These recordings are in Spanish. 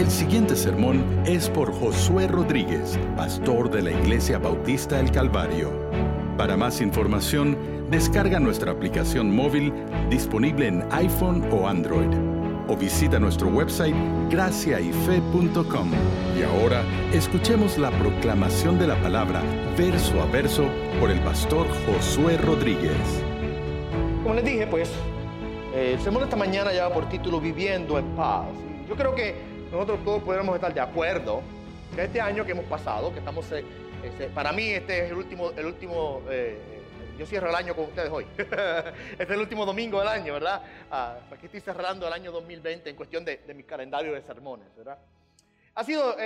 El siguiente sermón es por Josué Rodríguez, pastor de la Iglesia Bautista El Calvario. Para más información, descarga nuestra aplicación móvil disponible en iPhone o Android o visita nuestro website graciayfe.com. Y ahora escuchemos la proclamación de la palabra verso a verso por el pastor Josué Rodríguez. Como les dije, pues, eh, el sermón esta mañana lleva por título Viviendo en paz. Yo creo que nosotros todos podemos estar de acuerdo que este año que hemos pasado, que estamos, eh, este, para mí este es el último, el último eh, yo cierro el año con ustedes hoy. este es el último domingo del año, ¿verdad? Ah, aquí estoy cerrando el año 2020 en cuestión de, mi calendario de sermones, ¿verdad? Ha sido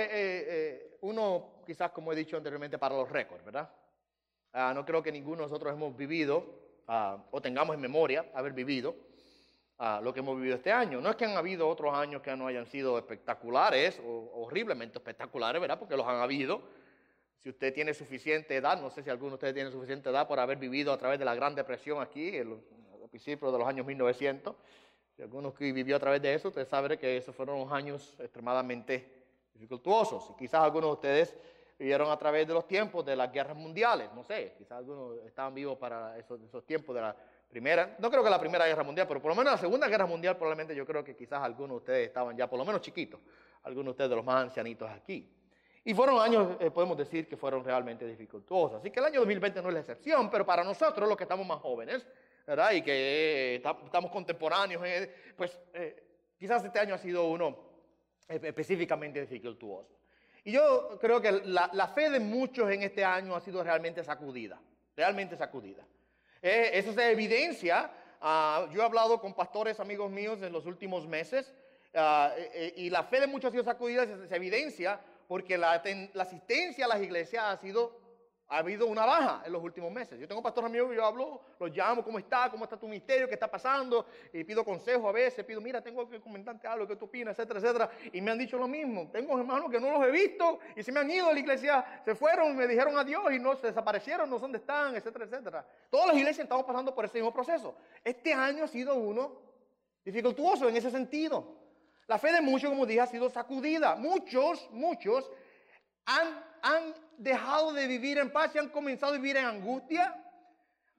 uno, quizás como he dicho anteriormente, para los récords, ¿verdad? Ah, no creo que ninguno de nosotros hemos vivido Ah, o tengamos en memoria haber vivido ah, lo que hemos vivido este año. No es que han habido otros años que no hayan sido espectaculares o horriblemente espectaculares, ¿verdad? Porque los han habido. Si usted tiene suficiente edad, no sé si alguno de ustedes tiene suficiente edad por haber vivido a través de la Gran Depresión aquí, el, el principio de los años 1900. Si alguno que vivió a través de eso, usted sabe que esos fueron unos años extremadamente dificultuosos. Y quizás algunos de ustedes vivieron a través de los tiempos de las guerras mundiales. No sé, quizás algunos estaban vivos para esos, tiempos de la primera, no creo que la primera guerra mundial, pero por lo menos la segunda guerra mundial probablemente yo creo que quizás algunos de ustedes estaban ya por lo menos chiquitos, algunos de ustedes de los más ancianitos aquí. Y fueron años, eh, podemos decir, que fueron realmente dificultosos. Así que el año 2020 no es la excepción, pero para nosotros, los que estamos más jóvenes, ¿verdad? Y que eh, estamos contemporáneos, eh, pues quizás este año ha sido uno específicamente dificultuoso. Y yo creo que la, fe de muchos en este año ha sido realmente sacudida, realmente sacudida. Eh, eso se evidencia. Ah, yo he hablado con pastores amigos míos en los últimos meses ah, eh, eh, y la fe de muchos ha sido sacudida, se, evidencia porque la asistencia a las iglesias ha sido ha habido una baja en los últimos meses. Yo tengo pastores amigos que yo hablo, los llamo, ¿cómo está? ¿Cómo está tu ministerio? ¿Qué está pasando? Y pido consejo a veces, pido, mira, tengo que comentarte algo, ¿qué tú opinas? Etcétera, etcétera. Y me han dicho lo mismo. Tengo hermanos que no los he visto y se me han ido a la iglesia, se fueron, me dijeron adiós y no se desaparecieron, no sé dónde están, etcétera, etcétera. Todas las iglesias estamos pasando por ese mismo proceso. Este año ha sido uno dificultuoso en ese sentido. La fe de muchos, como dije, ha sido sacudida. Muchos, muchos han, dejado de vivir en paz y han comenzado a vivir en angustia,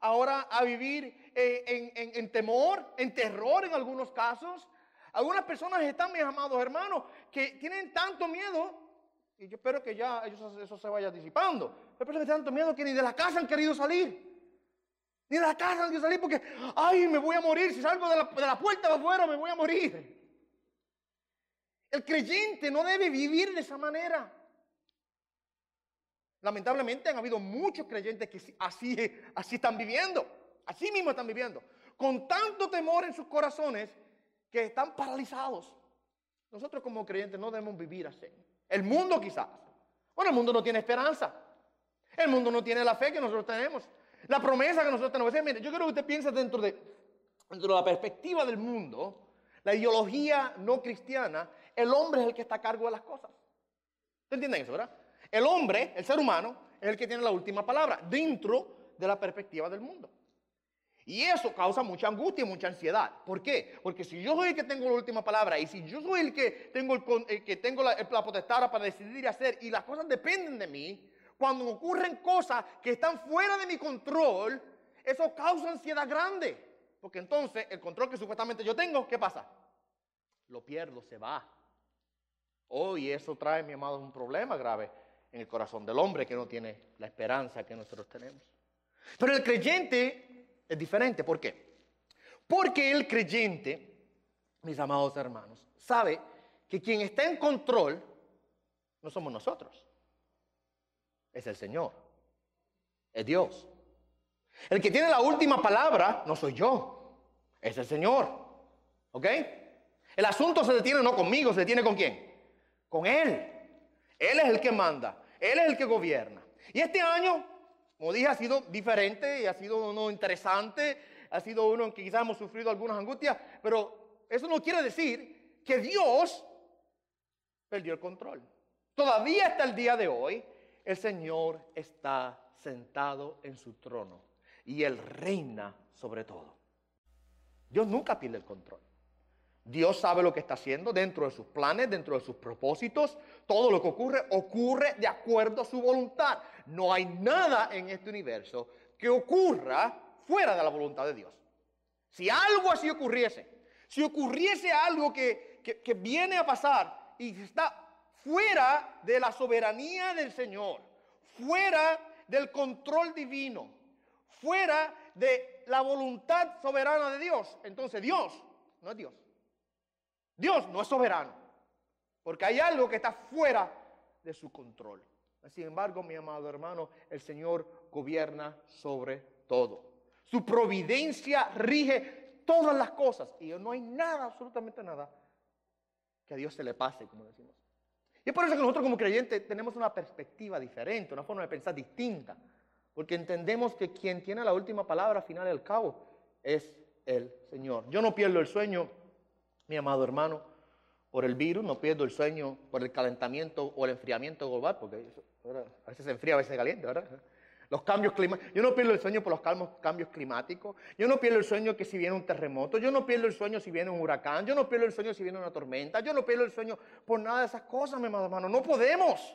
ahora a vivir en, temor, en terror en algunos casos. Algunas personas están, mis amados hermanos, que tienen tanto miedo, y yo espero que ya eso, se vaya disipando, hay personas que tienen tanto miedo que ni de la casa han querido salir. Ni de la casa han querido salir porque, ay, me voy a morir. Si salgo de la, de la puerta de afuera, me voy a morir. El creyente no debe vivir de esa manera. Lamentablemente han habido muchos creyentes que así, así están viviendo, así mismo están viviendo, con tanto temor en sus corazones que están paralizados. Nosotros como creyentes no debemos vivir así. El mundo quizás. Bueno, el mundo no tiene esperanza. El mundo no tiene la fe que nosotros tenemos. La promesa que nosotros tenemos. Mire, yo quiero que usted piense dentro de, dentro de la perspectiva del mundo, la ideología no cristiana, el hombre es el que está a cargo de las cosas. ¿Usted entiende eso, verdad? El hombre, el ser humano, es el que tiene la última palabra dentro de la perspectiva del mundo. Y eso causa mucha angustia y mucha ansiedad. ¿Por qué? Porque si yo soy el que tengo la última palabra y si yo soy el que tengo, el, que tengo la, la potestad para decidir y hacer y las cosas dependen de mí, cuando ocurren cosas que están fuera de mi control, eso causa ansiedad grande. Porque entonces el control que supuestamente yo tengo, ¿qué pasa? Lo pierdo, se va. Oh, y eso trae, mi amado, un problema grave en el corazón del hombre que no tiene la esperanza que nosotros tenemos. Pero el creyente es diferente. ¿Por qué? Porque el creyente, mis amados hermanos, sabe que quien está en control no somos nosotros. Es el Señor. Es Dios. El que tiene la última palabra no soy yo. Es el Señor. ¿Ok? El asunto se detiene no conmigo, se detiene con quién? Con Él. Él es el que manda, Él es el que gobierna. Y este año, como dije, ha sido diferente y ha sido uno interesante, ha sido uno en que quizás hemos sufrido algunas angustias, pero eso no quiere decir que Dios perdió el control. Todavía hasta el día de hoy, el Señor está sentado en su trono y Él reina sobre todo. Dios nunca pierde el control. Dios sabe lo que está haciendo dentro de sus planes, dentro de sus propósitos. Todo lo que ocurre ocurre de acuerdo a su voluntad. No hay nada en este universo que ocurra fuera de la voluntad de Dios. Si algo así ocurriese, si ocurriese algo que, que viene a pasar y está fuera de la soberanía del Señor, fuera del control divino, fuera de la voluntad soberana de Dios, entonces Dios no es Dios. Dios no es soberano, porque hay algo que está fuera de su control. Sin embargo, mi amado hermano, el Señor gobierna sobre todo. Su providencia rige todas las cosas y no hay nada, absolutamente nada, que a Dios se le pase, como decimos. Y es por eso que nosotros como creyentes tenemos una perspectiva diferente, una forma de pensar distinta, porque entendemos que quien tiene la última palabra al final y al cabo es el Señor. Yo no pierdo el sueño mi amado hermano, por el virus, no pierdo el sueño por el calentamiento o el enfriamiento global, porque a veces se enfría, a veces se calienta, ¿verdad? Los cambios climáticos. Yo no pierdo el sueño por los cambios climáticos. Yo no pierdo el sueño que si viene un terremoto. Yo no pierdo el sueño si viene un huracán. Yo no pierdo el sueño si viene una tormenta. Yo no pierdo el sueño por nada de esas cosas, mi amado hermano. No podemos.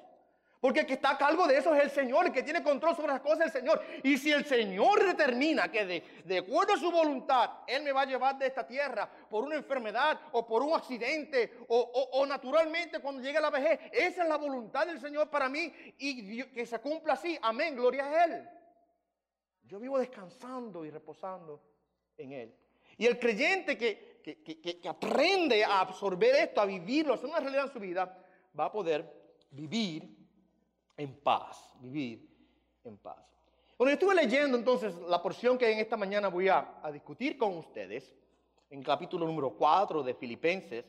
Porque el que está a cargo de eso es el Señor, el que tiene control sobre las cosas es el Señor. Y si el Señor determina que de, acuerdo a su voluntad, Él me va a llevar de esta tierra por una enfermedad o por un accidente o, naturalmente cuando llegue la vejez, esa es la voluntad del Señor para mí y que se cumpla así. Amén, gloria a Él. Yo vivo descansando y reposando en Él. Y el creyente que, que aprende a absorber esto, a vivirlo, a hacer una realidad en su vida, va a poder vivir en paz, vivir en paz. Bueno, yo estuve leyendo entonces la porción que en esta mañana voy a, discutir con ustedes, en capítulo número 4 de Filipenses,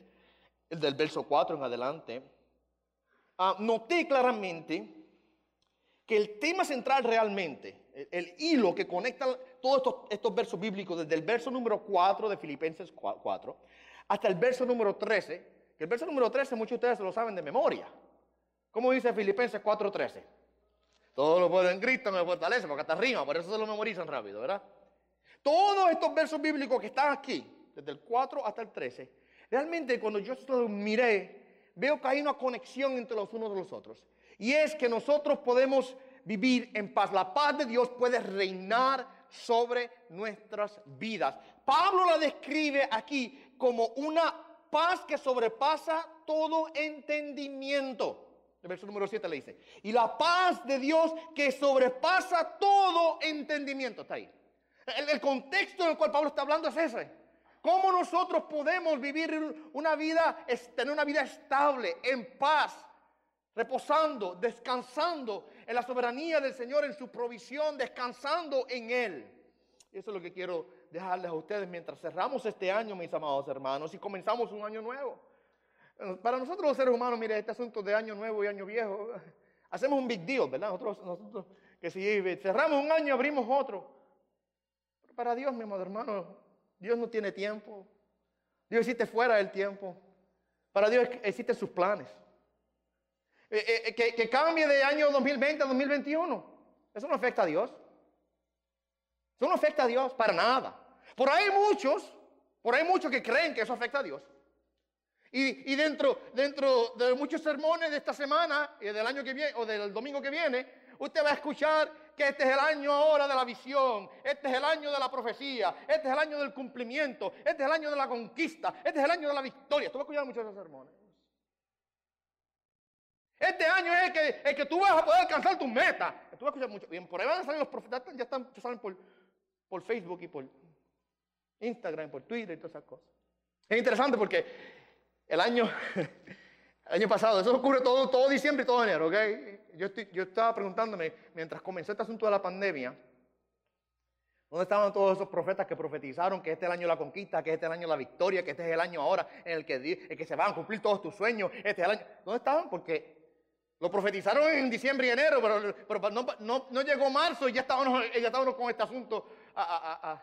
el del verso 4 en adelante, ah, noté claramente que el tema central realmente, el, hilo que conecta todos estos, versos bíblicos, desde el verso número 4 de Filipenses 4 hasta el verso número 13, que el verso número 13 muchos de ustedes lo saben de memoria. ¿Cómo dice Filipenses 4:13? Todo lo puedo en Cristo, me fortalece, porque hasta rima, por eso se lo memorizan rápido, ¿verdad? Todos estos versos bíblicos que están aquí, desde el 4 hasta el 13, realmente cuando yo los miré, veo que hay una conexión entre los unos de los otros. Y es que nosotros podemos vivir en paz. La paz de Dios puede reinar sobre nuestras vidas. Pablo la describe aquí como una paz que sobrepasa todo entendimiento. El verso número 7 le dice, y la paz de Dios que sobrepasa todo entendimiento. Está ahí. El, contexto en el cual Pablo está hablando es ese. ¿Cómo nosotros podemos vivir una vida, tener una vida estable, en paz, reposando, descansando en la soberanía del Señor, en su provisión, descansando en Él? Eso es lo que quiero dejarles a ustedes mientras cerramos este año, mis amados hermanos, y comenzamos un año nuevo. Para nosotros los seres humanos, mire, este asunto de año nuevo y año viejo, hacemos un big deal, ¿verdad? Nosotros, nosotros que si cerramos un año, abrimos otro. Pero para Dios, mi amado hermano, Dios no tiene tiempo. Dios existe fuera del tiempo. Para Dios existen sus planes. Eh, eh, eh, que, que, cambie de año 2020 a 2021. Eso no afecta a Dios. Eso no afecta a Dios para nada. Por ahí muchos, por ahí muchos que creen que eso afecta a Dios. Y, dentro, dentro de muchos sermones de esta semana y del año que viene o del domingo que viene, usted va a escuchar que este es el año ahora de la visión, este es el año de la profecía, este es el año del cumplimiento, este es el año de la conquista, este es el año de la victoria. Tú vas a escuchar muchos esos sermones. Este año es el que, el que tú vas a poder alcanzar tus metas. Tú vas a escuchar mucho. Bien, por ahí van a salir los profetas, ya están, salen por, por Facebook y por Instagram, por Twitter y todas esas cosas. Es interesante porque el año, año pasado, eso ocurre todo, todo diciembre y todo enero, ¿ok? Yo, estaba preguntándome, mientras comenzó este asunto de la pandemia, ¿dónde estaban todos esos profetas que profetizaron que este es el año de la conquista, que este es el año de la victoria, que este es el año ahora en el que, se van a cumplir todos tus sueños? Este año. ¿Dónde estaban? Porque lo profetizaron en diciembre y enero, pero, no, llegó marzo y ya estábamos, ya estábamos con este asunto a,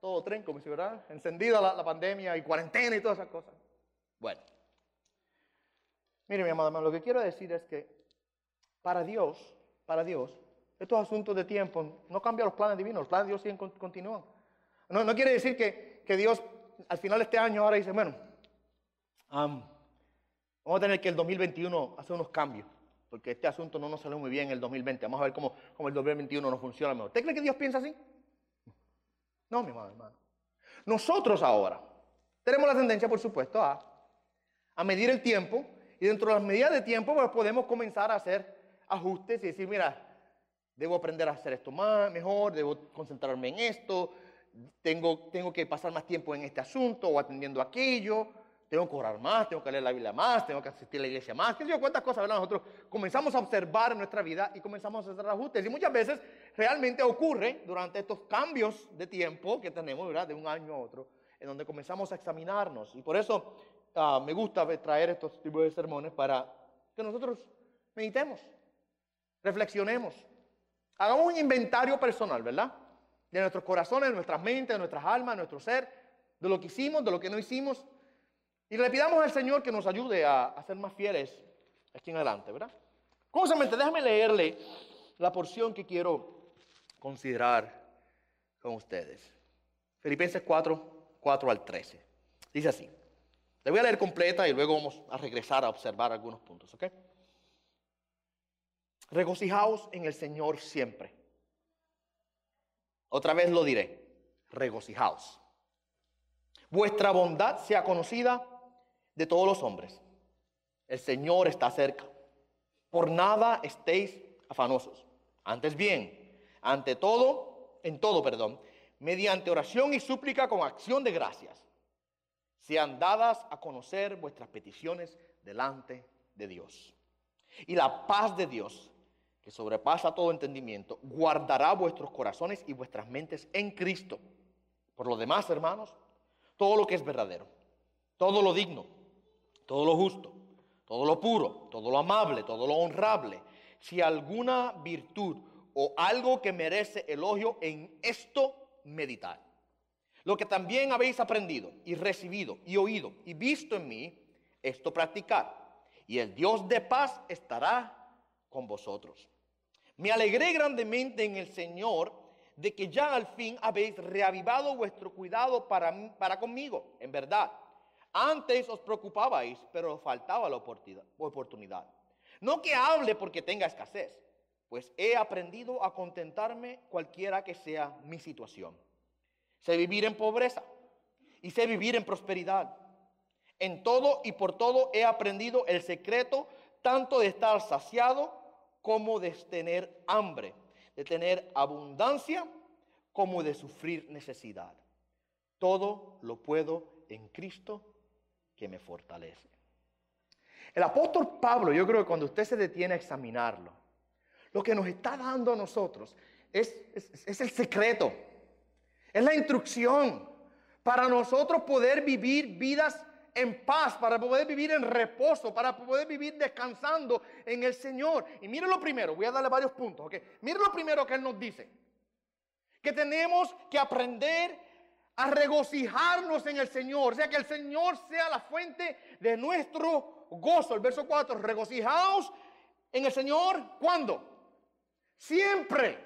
todo tren, como si fuera encendida la, pandemia y cuarentena y todas esas cosas. Bueno, mire mi amado lo que quiero decir es que para Dios, para Dios, estos asuntos de tiempo no cambian los planes divinos, los planes de Dios siguen, continúan. No, quiere decir que, que Dios al final de este año ahora dice, bueno, vamos a tener que el 2021 hacer unos cambios, porque este asunto no nos salió muy bien en el 2020. Vamos a ver cómo, cómo el 2021 nos funciona mejor. ¿Usted cree que Dios piensa así? No, mi hermano, hermano. Nosotros ahora tenemos la tendencia, por supuesto, a, a medir el tiempo y dentro de las medidas de tiempo pues, podemos comenzar a hacer ajustes y decir, mira, debo aprender a hacer esto más, mejor, debo concentrarme en esto, tengo, tengo que pasar más tiempo en este asunto o atendiendo aquello, tengo que orar más, tengo que leer la Biblia más, tengo que asistir a la iglesia más, qué sé yo, cuántas cosas, ¿verdad? Nosotros comenzamos a observar nuestra vida y comenzamos a hacer ajustes. Y muchas veces realmente ocurre durante estos cambios de tiempo que tenemos, ¿verdad? De un año a otro, en donde comenzamos a examinarnos. Y por eso ah, me gusta traer estos tipos de sermones para que nosotros meditemos, reflexionemos, hagamos un inventario personal, ¿verdad? De nuestros corazones, de nuestras mentes, de nuestras almas, de nuestro ser, de lo que hicimos, de lo que no hicimos. Y le pidamos al Señor que nos ayude a, ser más fieles aquí en adelante, ¿verdad? Cómosamente, déjame leerle la porción que quiero considerar con ustedes. Filipenses 4, 4 al 13. Dice así. Le voy a leer completa y luego vamos a regresar a observar algunos puntos, ¿ok? Regocijaos en el Señor siempre. Otra vez lo diré, regocijaos. Vuestra bondad sea conocida de todos los hombres. El Señor está cerca. Por nada estéis afanosos. Antes bien, ante todo, en todo, perdón, mediante oración y súplica con acción de gracias, sean dadas a conocer vuestras peticiones delante de Dios. Y la paz de Dios, que sobrepasa todo entendimiento, guardará vuestros corazones y vuestras mentes en Cristo. Por lo demás, hermanos, todo lo que es verdadero, todo lo digno, todo lo justo, todo lo puro, todo lo amable, todo lo honrable, si alguna virtud o algo que merece elogio, en esto meditar. Lo que también habéis aprendido y recibido y oído y visto en mí, esto practicar. Y el Dios de paz estará con vosotros. Me alegré grandemente en el Señor de que ya al fin habéis reavivado vuestro cuidado para, para conmigo. En verdad, antes os preocupabais, pero faltaba la oportunidad. No que hable porque tenga escasez, pues he aprendido a contentarme cualquiera que sea mi situación. Sé vivir en pobreza y sé vivir en prosperidad. En todo y por todo he aprendido el secreto tanto de estar saciado como de tener hambre, de tener abundancia como de sufrir necesidad. Todo lo puedo en Cristo que me fortalece. El apóstol Pablo, yo creo que cuando usted se detiene a examinarlo, lo que nos está dando a nosotros es, es el secreto, es la instrucción para nosotros poder vivir vidas en paz, para poder vivir en reposo, para poder vivir descansando en el Señor. Y mire lo primero, voy a darle varios puntos. ¿ok? Mire lo primero que Él nos dice. Que tenemos que aprender a regocijarnos en el Señor. O sea, que el Señor sea la fuente de nuestro gozo. El verso 4, regocijaos en el Señor. ¿Cuándo? Siempre.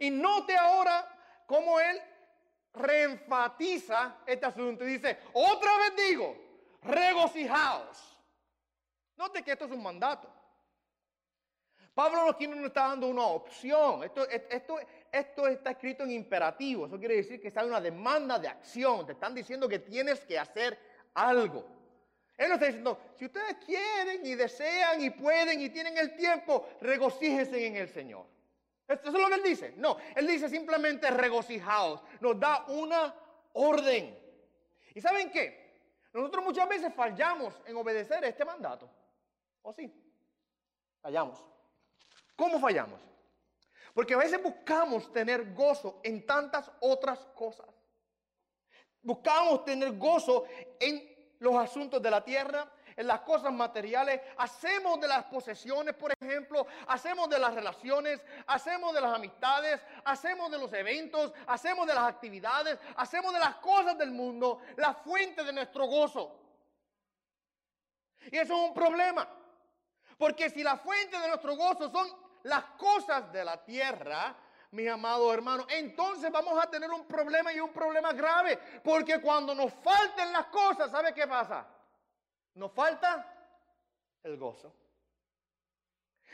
Y note ahora cómo Él reenfatiza este asunto y dice, otra vez digo, regocijaos. Note que esto es un mandato. Pablo no nos está dando una opción. Esto, esto, esto está escrito en imperativo. Eso quiere decir que está una demanda de acción. Te están diciendo que tienes que hacer algo. Él no está diciendo, si ustedes quieren y desean y pueden y tienen el tiempo, regocíjense en el Señor. Eso es lo que él dice. No, él dice simplemente regocijaos. Nos da una orden. ¿Y saben qué? Nosotros muchas veces fallamos en obedecer este mandato. ¿O sí? Fallamos. ¿Cómo fallamos? Porque a veces buscamos tener gozo en tantas otras cosas. Buscamos tener gozo en los asuntos de la tierra, en las cosas materiales, hacemos de las posesiones, por ejemplo, hacemos de las relaciones, hacemos de las amistades, hacemos de los eventos, hacemos de las actividades, hacemos de las cosas del mundo la fuente de nuestro gozo. Y eso es un problema. Porque si la fuente de nuestro gozo son las cosas de la tierra, mis amados hermanos, entonces vamos a tener un problema y un problema grave. Porque cuando nos falten las cosas, ¿sabe qué pasa? Nos falta el gozo.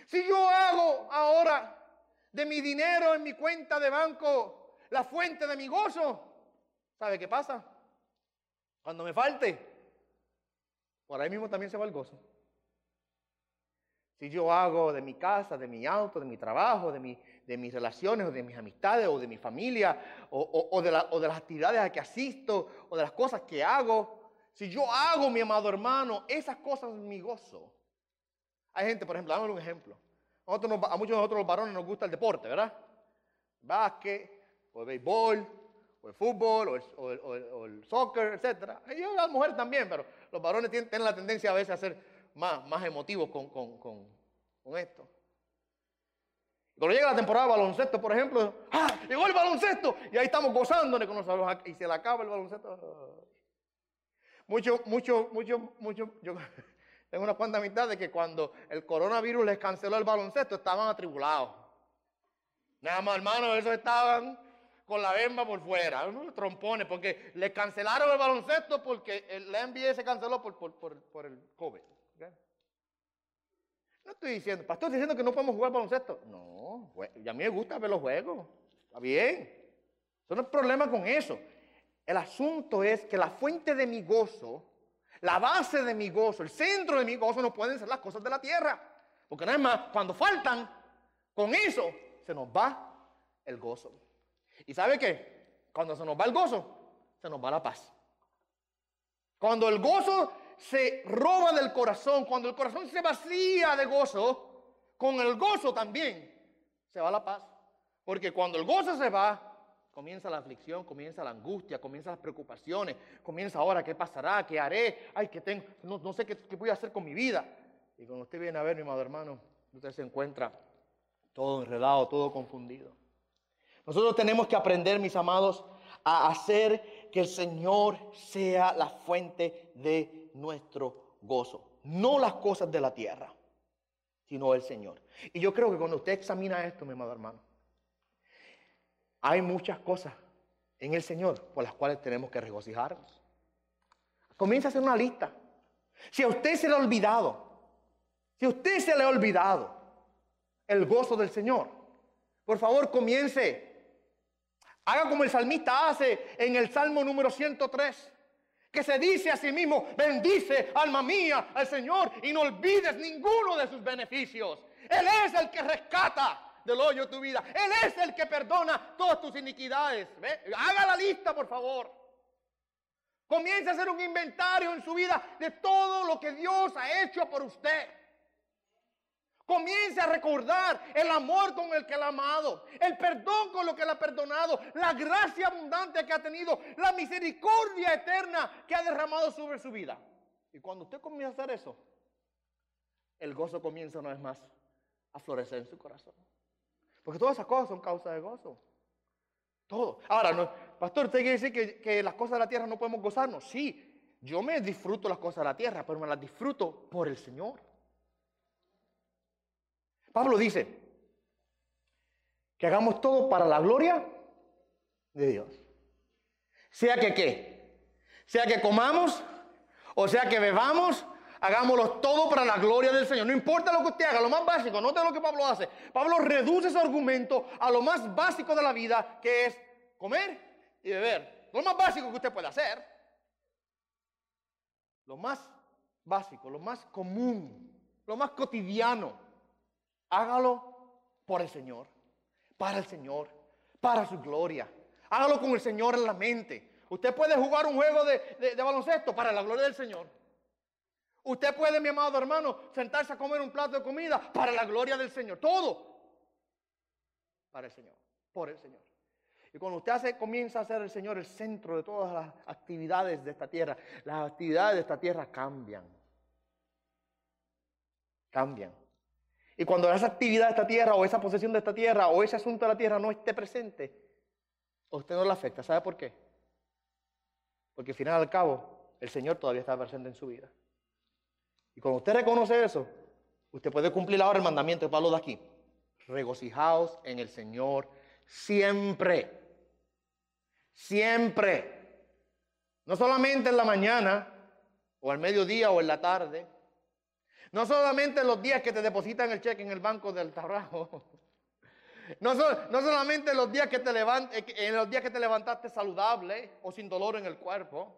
Si yo hago ahora de mi dinero en mi cuenta de banco la fuente de mi gozo, ¿sabe qué pasa? Cuando me falte, por ahí mismo también se va el gozo. Si yo hago de mi casa, de mi auto, de mi trabajo, de, mi, de mis relaciones, o de mis amistades, o de mi familia, o, de las actividades a que asisto, o de las cosas que hago, si yo hago, mi amado hermano, esas cosas mi gozo. Hay gente, por ejemplo, dame un ejemplo. a muchos de nosotros los varones nos gusta el deporte, ¿verdad? Básquet, o el béisbol, o el fútbol, o el, soccer, etc. Y las mujeres también, pero los varones tienen, la tendencia a veces a ser más, más emotivos con, con, esto. Cuando llega la temporada de baloncesto, por ejemplo, ¡ah! Llegó el baloncesto y ahí estamos gozándole con nosotros y se le acaba el baloncesto. Mucho, mucho, mucho, mucho. Yo tengo una cuanta mitad de que cuando el coronavirus les canceló el baloncesto estaban atribulados. Nada más, hermano, esos estaban con la bemba por fuera, unos trompones, porque le cancelaron el baloncesto porque el, la NBA se canceló por, por, el COVID. No estoy diciendo, pastor, estoy diciendo que no podemos jugar baloncesto. No, y a mí me gusta ver los juegos. Está bien. Eso no es problema con eso. El asunto es que la fuente de mi gozo, la base de mi gozo, el centro de mi gozo no pueden ser las cosas de la tierra. Porque nada más, cuando faltan, con eso se nos va el gozo. ¿Y sabe qué? Cuando se nos va el gozo, se nos va la paz. Cuando el gozo se roba del corazón, cuando el corazón se vacía de gozo, con el gozo también se va la paz. Porque cuando el gozo se va, comienza la aflicción, comienza la angustia, comienza las preocupaciones, comienza ahora qué pasará, qué haré, ay, que tengo, no, sé qué, qué, voy a hacer con mi vida. Y cuando usted viene a ver, mi amado hermano, usted se encuentra todo enredado, todo confundido. Nosotros tenemos que aprender, mis amados, a hacer que el Señor sea la fuente de nuestro gozo. No las cosas de la tierra, sino el Señor. Y yo creo que cuando usted examina esto, mi amado hermano, hay muchas cosas en el Señor por las cuales tenemos que regocijarnos. Comienza a hacer una lista. Si a usted se le ha olvidado, si a usted se le ha olvidado el gozo del Señor, por favor comience Haga como el salmista hace en el Salmo número 103, que se dice a sí mismo, bendice alma mía al Señor y no olvides ninguno de sus beneficios. Él es el que rescata del hoyo tu vida. Él es el que perdona todas tus iniquidades. Haga la lista, por favor. Comience a hacer un inventario en su vida de todo lo que Dios ha hecho por usted. Comience a recordar el amor con el que la ha amado, el perdón con lo que la ha perdonado, la gracia abundante que ha tenido, la misericordia eterna que ha derramado sobre su vida. Y cuando usted comienza a hacer eso, el gozo comienza una vez más a florecer en su corazón. Porque todas esas cosas son causa de gozo. Todo. Ahora, pastor, ¿usted quiere decir que, que las cosas de la tierra no podemos gozarnos? Sí, yo me disfruto las cosas de la tierra, pero me las disfruto por el Señor. Pablo dice que hagamos todo para la gloria de Dios. Sea que qué, sea que comamos o sea que bebamos, hagámoslo todo para la gloria del Señor. No importa lo que usted haga, lo más básico, note lo que Pablo hace. Pablo reduce su argumento a lo más básico de la vida, que es comer y beber. Lo más básico que usted puede hacer. Lo más básico, lo más común, lo más cotidiano. Hágalo por el Señor, para el Señor, para su gloria. Hágalo con el Señor en la mente. Usted puede jugar un juego de, baloncesto para la gloria del Señor. Usted puede, mi amado hermano, sentarse a comer un plato de comida para la gloria del Señor. Todo para el Señor, por el Señor. Y cuando usted hace, comienza a ser el Señor el centro de todas las actividades de esta tierra, las actividades de esta tierra cambian. Cambian. Y cuando esa actividad de esta tierra o esa posesión de esta tierra o ese asunto de la tierra no esté presente, usted no le afecta. ¿Sabe por qué? Porque al final al cabo, el Señor todavía está presente en su vida. Y cuando usted reconoce eso, usted puede cumplir ahora el mandamiento de Pablo de aquí. Regocijaos en el Señor siempre. Siempre. No solamente en la mañana, o al mediodía, o en la tarde. No solamente en los días que te depositan el cheque en el banco del trabajo. No, no solamente en los, días que te eh, en los días que te levantaste saludable o sin dolor en el cuerpo.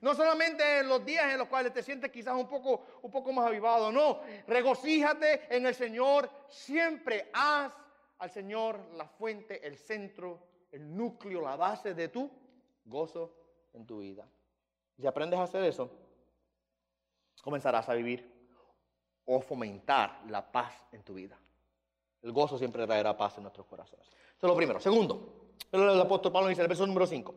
No solamente en los días en los cuales te sientes quizás un poco, un poco más avivado. No, regocíjate en el Señor. Siempre haz al Señor la fuente, el centro, el núcleo, la base de tu gozo en tu vida. Si aprendes a hacer eso, comenzarás a vivir o fomentar la paz en tu vida. El gozo siempre traerá paz en nuestros corazones. Eso es lo primero. Segundo, el apóstol Pablo dice en el verso número 5.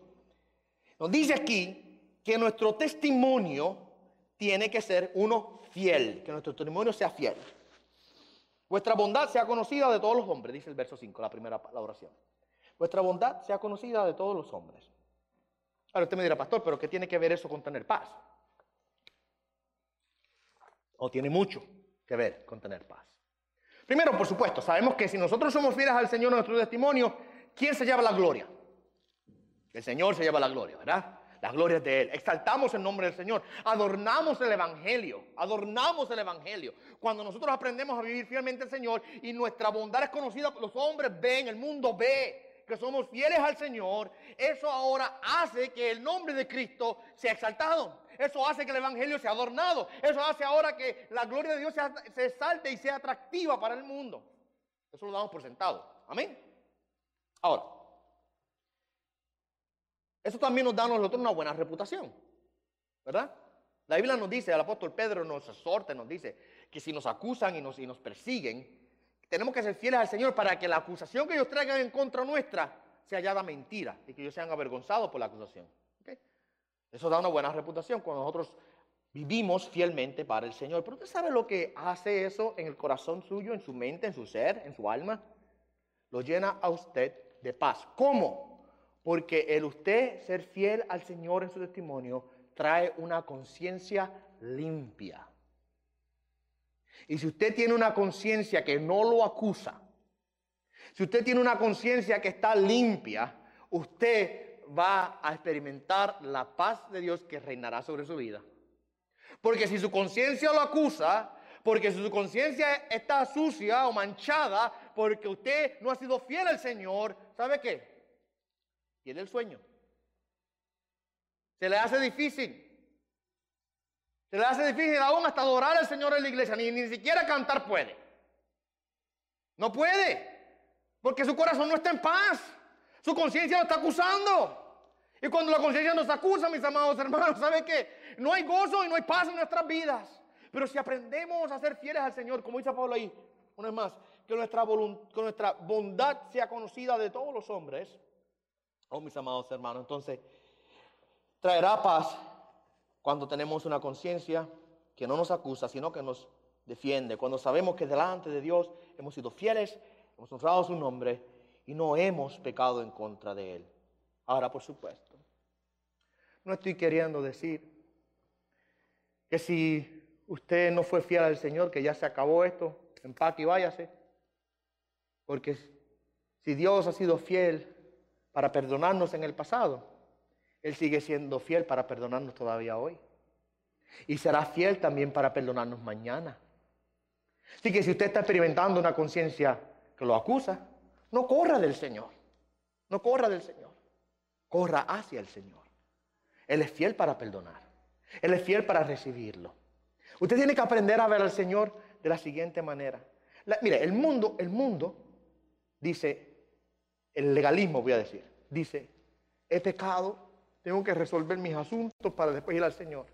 Nos dice aquí que nuestro testimonio tiene que ser uno fiel, que nuestro testimonio sea fiel. Vuestra bondad sea conocida de todos los hombres, dice el verso 5, la primera la oración. Vuestra bondad sea conocida de todos los hombres. Ahora usted me dirá, pastor, pero ¿qué tiene que ver eso con tener paz? O tiene mucho que ver con tener paz. Primero, por supuesto, sabemos que si nosotros somos fieles al Señor en nuestro testimonio, ¿quién se lleva la gloria? El Señor se lleva la gloria, ¿verdad? La gloria de Él. Exaltamos el nombre del Señor. Adornamos el Evangelio. Adornamos el Evangelio. Cuando nosotros aprendemos a vivir fielmente al Señor y nuestra bondad es conocida, los hombres ven, el mundo ve que somos fieles al Señor. Eso ahora hace que el nombre de Cristo sea exaltado. Eso hace que el Evangelio sea adornado. Eso hace ahora que la gloria de Dios se salte y sea atractiva para el mundo. Eso lo damos por sentado. Amén. Ahora, eso también nos da a nosotros una buena reputación. ¿Verdad? La Biblia nos dice, el apóstol Pedro nos exhorta, nos dice que si nos acusan y nos, y nos persiguen, tenemos que ser fieles al Señor para que la acusación que ellos traigan en contra nuestra sea hallada mentira y que ellos sean avergonzados por la acusación. Eso da una buena reputación cuando nosotros vivimos fielmente para el Señor. Pero usted sabe lo que hace eso en el corazón suyo, en su mente, en su ser, en su alma. Lo llena a usted de paz. ¿Cómo? Porque el usted ser fiel al Señor en su testimonio trae una conciencia limpia. Y si usted tiene una conciencia que no lo acusa, si usted tiene una conciencia que está limpia, usted va a experimentar la paz de Dios que reinará sobre su vida. Porque si su conciencia lo acusa, porque si su conciencia está sucia o manchada, porque usted no ha sido fiel al Señor, ¿sabe qué? Tiene el sueño. Se le hace difícil. Se le hace difícil aún hasta adorar al Señor en la iglesia. Ni, ni siquiera cantar puede. No puede. Porque su corazón no está en paz. Su conciencia lo está acusando. Y cuando la conciencia nos acusa, mis amados hermanos, ¿sabe qué? No hay gozo y no hay paz en nuestras vidas. Pero si aprendemos a ser fieles al Señor, como dice Pablo ahí, una vez más, que nuestra, que nuestra bondad sea conocida de todos los hombres, oh mis amados hermanos, entonces traerá paz cuando tenemos una conciencia que no nos acusa, sino que nos defiende, cuando sabemos que delante de Dios hemos sido fieles, hemos honrado su nombre y no hemos pecado en contra de Él. Ahora, por supuesto, no estoy queriendo decir que si usted no fue fiel al Señor, que ya se acabó esto, empaque y váyase. Porque si Dios ha sido fiel para perdonarnos en el pasado, Él sigue siendo fiel para perdonarnos todavía hoy. Y será fiel también para perdonarnos mañana. Así que si usted está experimentando una conciencia que lo acusa, no corra del Señor. No corra del Señor. Corra hacia el Señor. Él es fiel para perdonar. Él es fiel para recibirlo. Usted tiene que aprender a ver al Señor de la siguiente manera. mire, el mundo, el mundo dice, el legalismo voy a decir, dice, he pecado, tengo que resolver mis asuntos para después ir al Señor.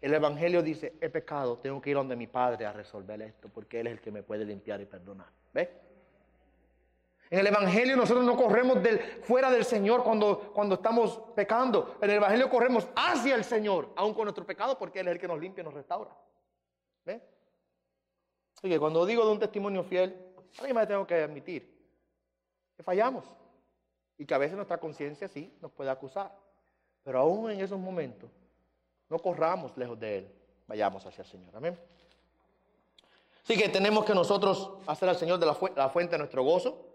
El Evangelio dice, he pecado, tengo que ir donde mi Padre a resolver esto, porque Él es el que me puede limpiar y perdonar. ¿Ve? En el Evangelio nosotros no corremos fuera del Señor cuando, cuando estamos pecando. En el Evangelio corremos hacia el Señor, aun con nuestro pecado, porque Él es el que nos limpia y nos restaura. ¿Ve? Así que cuando digo de un testimonio fiel, a mí me tengo que admitir que fallamos y que a veces nuestra conciencia sí nos puede acusar. Pero aún en esos momentos, no corramos lejos de Él, vayamos hacia el Señor. Amén. Así que tenemos que nosotros hacer al Señor de la fuente de nuestro gozo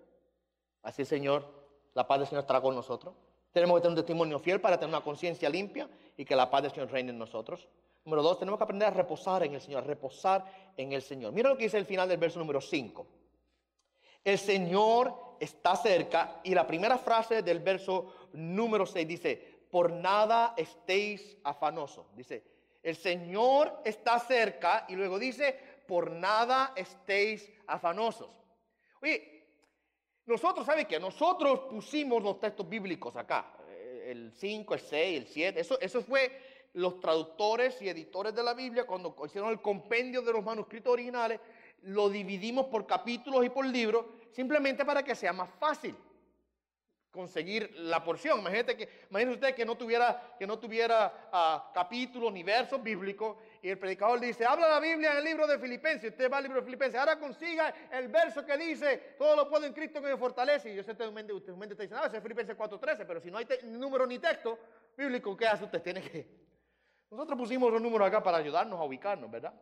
Así Señor, la paz del Señor estará con nosotros. Tenemos que tener un testimonio fiel para tener una conciencia limpia y que la paz del Señor reine en nosotros. Número dos, tenemos que aprender a reposar en el Señor, a reposar en el Señor. Mira lo que dice el final del verso número 5. El Señor está cerca y la primera frase del verso número 6 dice, por nada estéis afanosos. Dice, el Señor está cerca y luego dice, por nada estéis afanosos. Oye, nosotros, ¿sabe qué? Nosotros pusimos los textos bíblicos acá, eh, el 5, el 6, el 7, eso, eso fue los traductores y editores de la Biblia cuando hicieron el compendio de los manuscritos originales, lo dividimos por capítulos y por libros, simplemente para que sea más fácil conseguir la porción. Imagínate que, imagínese usted que no tuviera, que no tuviera uh, capítulos ni versos bíblicos y el predicador dice, habla la Biblia en el libro de Filipenses, usted va al libro de Filipenses, ahora consiga el verso que dice, todo lo puedo en Cristo que me fortalece. Y yo sé que usted, usted está diciendo, ah, ese es Filipenses 4.13, pero si no hay número ni texto bíblico, ¿qué hace usted? Tiene que... Nosotros pusimos los números acá para ayudarnos a ubicarnos, ¿verdad?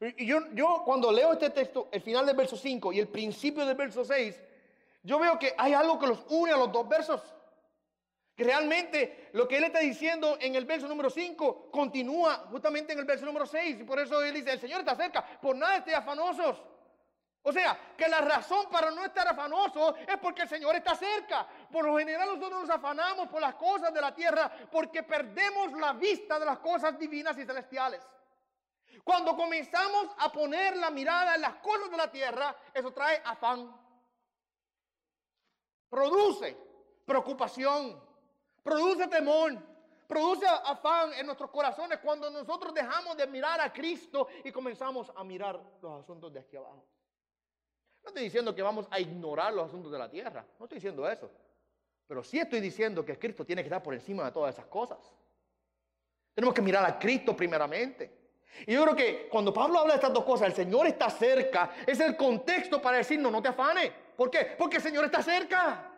Y yo, yo cuando leo este texto, el final del verso 5 y el principio del verso 6, yo veo que hay algo que los une a los dos versos. Que realmente lo que él está diciendo en el verso número 5 continúa justamente en el verso número 6. Y por eso él dice, el Señor está cerca, por nada esté afanosos. O sea, que la razón para no estar afanosos es porque el Señor está cerca. Por lo general nosotros nos afanamos por las cosas de la tierra porque perdemos la vista de las cosas divinas y celestiales. Cuando comenzamos a poner la mirada en las cosas de la tierra, eso trae afán produce preocupación, produce temor, produce afán en nuestros corazones cuando nosotros dejamos de mirar a Cristo y comenzamos a mirar los asuntos de aquí abajo. No estoy diciendo que vamos a ignorar los asuntos de la tierra, no estoy diciendo eso. Pero sí estoy diciendo que Cristo tiene que estar por encima de todas esas cosas. Tenemos que mirar a Cristo primeramente. Y yo creo que cuando Pablo habla de estas dos cosas, el Señor está cerca, es el contexto para decirnos, no te afanes. ¿Por qué? Porque el Señor está cerca.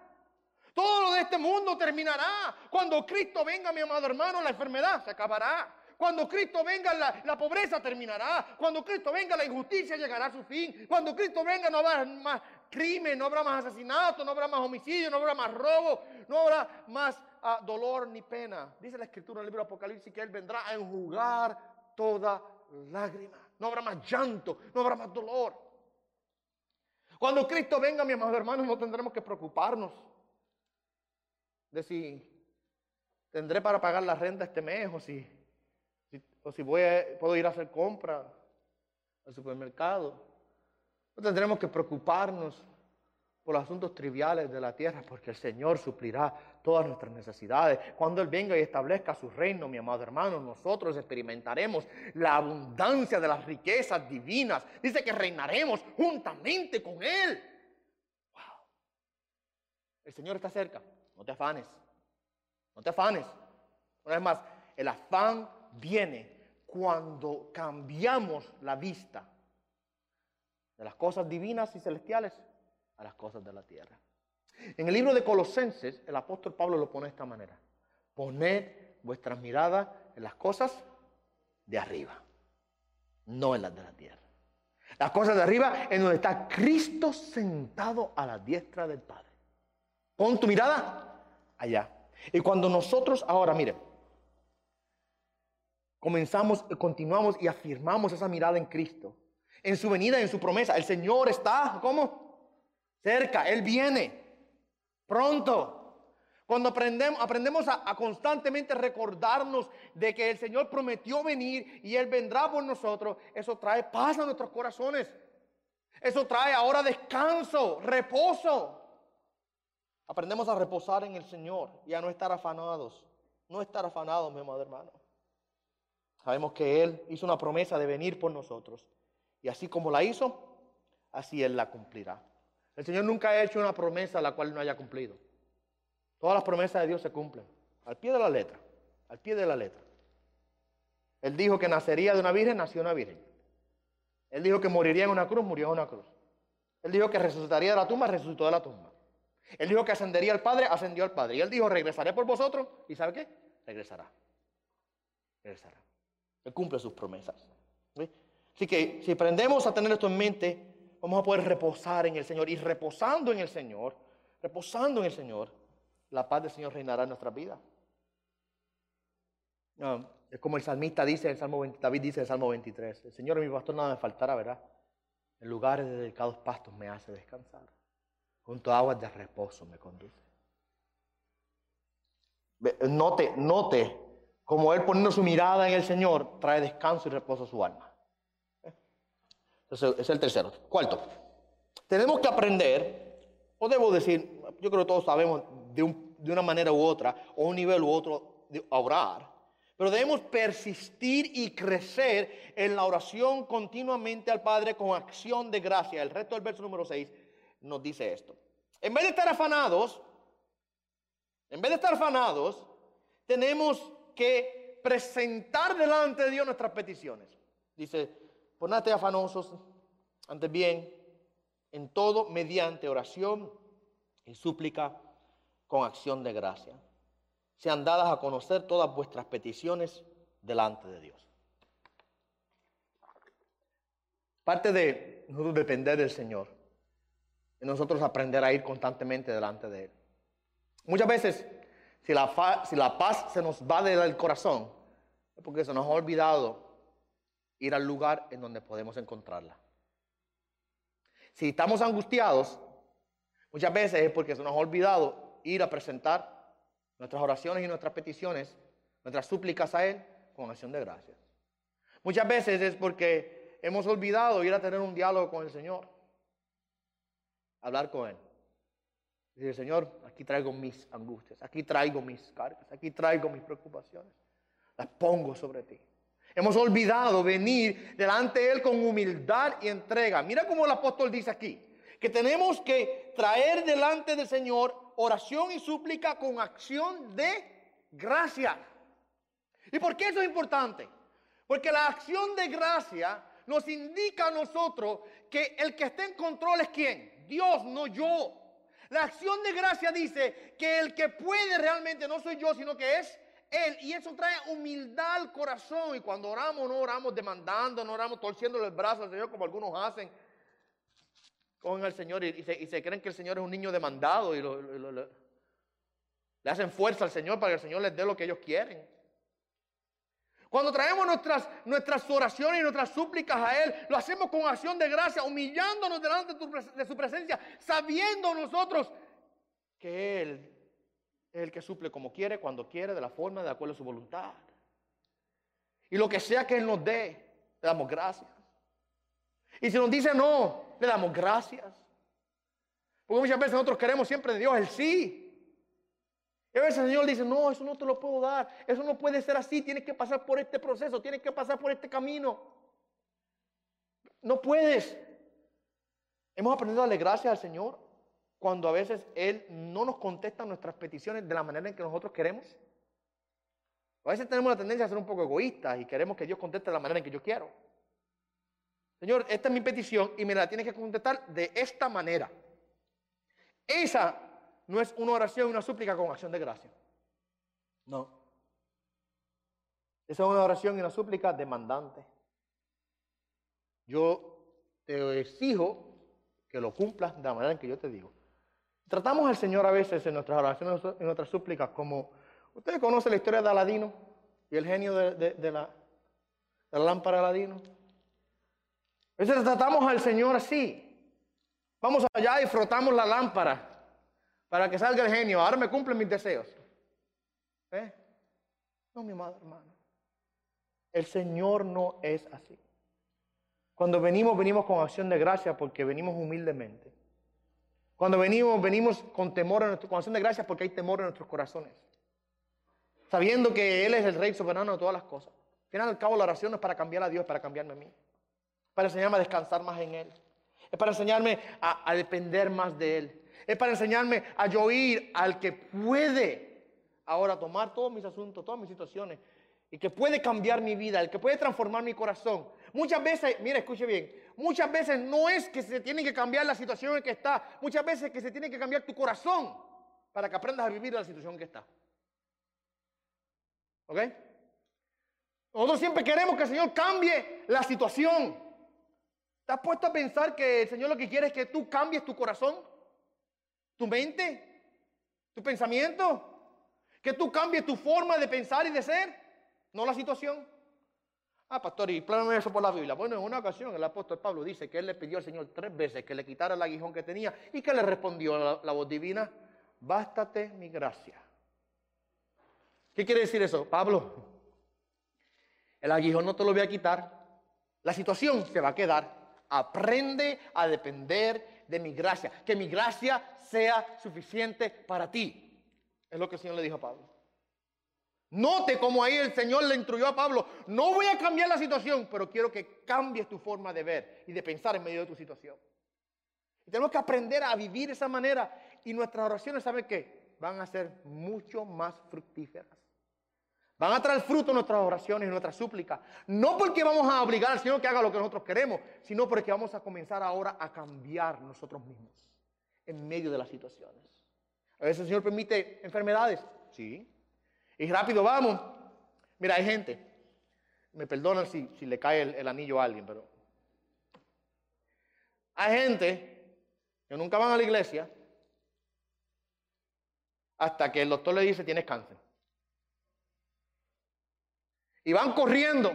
Todo lo de este mundo terminará. Cuando Cristo venga, mi amado hermano, la enfermedad se acabará. Cuando Cristo venga, la, pobreza terminará. Cuando Cristo venga, la injusticia llegará a su fin. Cuando Cristo venga, no habrá más crimen, no habrá más asesinato, no habrá más homicidio, no habrá más robo, no habrá más ah, dolor ni pena. Dice la escritura en el libro de Apocalipsis que Él vendrá a enjugar toda lágrima. No habrá más llanto, no habrá más dolor. Cuando Cristo venga, mi amado hermano, no tendremos que preocuparnos de si tendré para pagar la renta este mes o si, o si voy puedo ir a hacer compra al supermercado. No tendremos que preocuparnos por los asuntos triviales de la tierra, porque el Señor suplirá todas nuestras necesidades. Cuando Él venga y establezca su reino, mi amado hermano, nosotros experimentaremos la abundancia de las riquezas divinas. Dice que reinaremos juntamente con Él. Wow. El Señor está cerca, no te afanes, no te afanes. Una vez más, el afán viene cuando cambiamos la vista de las cosas divinas y celestiales a las cosas de la tierra. En el libro de Colosenses, el apóstol Pablo lo pone de esta manera. Poned vuestras miradas en las cosas de arriba, no en las de la tierra. Las cosas de arriba en donde está Cristo sentado a la diestra del Padre. Pon tu mirada allá. Y cuando nosotros ahora, miren, comenzamos, continuamos y afirmamos esa mirada en Cristo, en su venida, en su promesa, el Señor está, ¿cómo? cerca, Él viene pronto. Cuando aprendemos, aprendemos a, constantemente recordarnos de que el Señor prometió venir y Él vendrá por nosotros, eso trae paz a nuestros corazones. Eso trae ahora descanso, reposo. Aprendemos a reposar en el Señor y a no estar afanados. No estar afanados, mi amado hermano. Sabemos que Él hizo una promesa de venir por nosotros. Y así como la hizo, así Él la cumplirá. El Señor nunca ha hecho una promesa la cual no haya cumplido. Todas las promesas de Dios se cumplen. Al pie de la letra. Al pie de la letra. Él dijo que nacería de una virgen, nació una virgen. Él dijo que moriría en una cruz, murió en una cruz. Él dijo que resucitaría de la tumba, resucitó de la tumba. Él dijo que ascendería al Padre, ascendió al Padre. Y él dijo, regresaré por vosotros. ¿Y sabe qué? Regresará. Regresará. Él cumple sus promesas. Así que si aprendemos a tener esto en mente, vamos a poder reposar en el Señor. Y reposando en el Señor, reposando en el Señor, la paz del Señor reinará en nuestra vida. es como el salmista dice, el Salmo David dice en el Salmo 23, el Señor mi pastor nada me faltará, ¿verdad? En lugares de delicados pastos me hace descansar. Junto a aguas de reposo me conduce. Note, note como Él poniendo su mirada en el Señor trae descanso y reposo a su alma. Ese es el tercero. Cuarto, tenemos que aprender, o debo decir, yo creo que todos sabemos de, una manera u otra, o un nivel u otro, de orar. Pero debemos persistir y crecer en la oración continuamente al Padre con acción de gracia. El resto del verso número 6 nos dice esto. En vez de estar afanados, en vez de estar afanados, tenemos que presentar delante de Dios nuestras peticiones. Dice, ponate afanosos, antes bien, en todo mediante oración y súplica con acción de gracia. Sean dadas a conocer todas vuestras peticiones delante de Dios. Parte de nosotros depender del Señor, nosotros aprender a ir constantemente delante de Él. Muchas veces, si la, si la paz se nos va del corazón, es porque se nos ha olvidado ir al lugar en donde podemos encontrarla. Si estamos angustiados, muchas veces es porque se nos ha olvidado ir a presentar nuestras oraciones y nuestras peticiones, nuestras súplicas a Él con acción de gracias. Muchas veces es porque hemos olvidado ir a tener un diálogo con el Señor, hablar con Él. Dice, Señor, aquí traigo mis angustias, aquí traigo mis cargas, aquí traigo mis preocupaciones. Las pongo sobre ti. Hemos olvidado venir delante de Él con humildad y entrega. Mira cómo el apóstol dice aquí, que tenemos que traer delante del Señor oración y súplica con acción de gracia. ¿Y por qué eso es importante? Porque la acción de gracia nos indica a nosotros que el que está en control es quién? Dios, no yo. La acción de gracia dice que el que puede realmente no soy yo, sino que es él, y eso trae humildad al corazón. Y cuando oramos, no oramos demandando, no oramos torciéndole el brazo al Señor como algunos hacen con el Señor y, se, creen que el Señor es un niño demandado y le hacen fuerza al Señor para que el Señor les dé lo que ellos quieren. Cuando traemos nuestras, nuestras oraciones y nuestras súplicas a Él, lo hacemos con acción de gracia, humillándonos delante de su presencia, sabiendo nosotros que Él es el que suple como quiere, cuando quiere, de la forma, de acuerdo a su voluntad. Y lo que sea que Él nos dé, le damos gracias. Y si nos dice no, le damos gracias. Porque muchas veces nosotros queremos siempre de Dios el sí. Y a veces el Señor dice, no, eso no te lo puedo dar. Eso no puede ser así. Tienes que pasar por este proceso. Tienes que pasar por este camino. No puedes. Hemos aprendido a darle gracias al Señor cuando a veces Él no nos contesta nuestras peticiones de la manera en que nosotros queremos? A veces tenemos la tendencia a ser un poco egoístas y queremos que Dios conteste de la manera en que yo quiero. Señor, esta es mi petición y me la tienes que contestar de esta manera. Esa no es una oración, una súplica con acción de gracia. No. Esa es una oración y una súplica demandante. Yo te exijo que lo cumplas de la manera en que yo te digo. Tratamos al Señor a veces en nuestras oraciones, en nuestras súplicas, como ustedes conocen la historia de Aladino y el genio de, la, la, lámpara de Aladino. A veces tratamos al Señor así. Vamos allá y frotamos la lámpara para que salga el genio. Ahora me cumplen mis deseos. ¿Eh? No, mi madre, hermano. El Señor no es así. Cuando venimos, venimos con acción de gracia porque venimos humildemente. Cuando venimos, venimos con temor en nuestro corazón de gracias porque hay temor en nuestros corazones. Sabiendo que Él es el Rey soberano de todas las cosas. Al final al cabo la oración no es para cambiar a Dios, es para cambiarme a mí. Para enseñarme a descansar más en Él. Es para enseñarme a, a depender más de Él. Es para enseñarme a yo ir al que puede ahora tomar todos mis asuntos, todas mis situaciones y que puede cambiar mi vida, el que puede transformar mi corazón. Muchas veces, mira, escuche bien, muchas veces no es que se tiene que cambiar la situación en que está, muchas veces que se tiene que cambiar tu corazón para que aprendas a vivir la situación en que está. ¿Ok? Nosotros siempre queremos que el Señor cambie la situación. ¿Te has puesto a pensar que el Señor lo que quiere es que tú cambies tu corazón, tu mente, tu pensamiento? Que tú cambies tu forma de pensar y de ser, no la situación. Ah, pastor, y plámame eso por la Biblia. Bueno, en una ocasión el apóstol Pablo dice que él le pidió al Señor tres veces que le quitara el aguijón que tenía y que le respondió la, la voz divina, bástate mi gracia. ¿Qué quiere decir eso? Pablo, el aguijón no te lo voy a quitar, la situación se va a quedar. Aprende a depender de mi gracia, que mi gracia sea suficiente para ti. Es lo que el Señor le dijo a Pablo. Note cómo ahí el Señor le instruyó a Pablo, no voy a cambiar la situación, pero quiero que cambies tu forma de ver y de pensar en medio de tu situación. Y tenemos que aprender a vivir de esa manera y nuestras oraciones, ¿saben qué? Van a ser mucho más fructíferas. Van a traer fruto nuestras oraciones y nuestras súplicas. No porque vamos a obligar al Señor que haga lo que nosotros queremos, sino porque vamos a comenzar ahora a cambiar nosotros mismos en medio de las situaciones. A veces el Señor permite enfermedades. Sí. Y rápido vamos. Mira, hay gente. Me perdonan si, le cae el, anillo a alguien, pero. Hay gente que nunca van a la iglesia hasta que el doctor le dice tienes cáncer. Y van corriendo.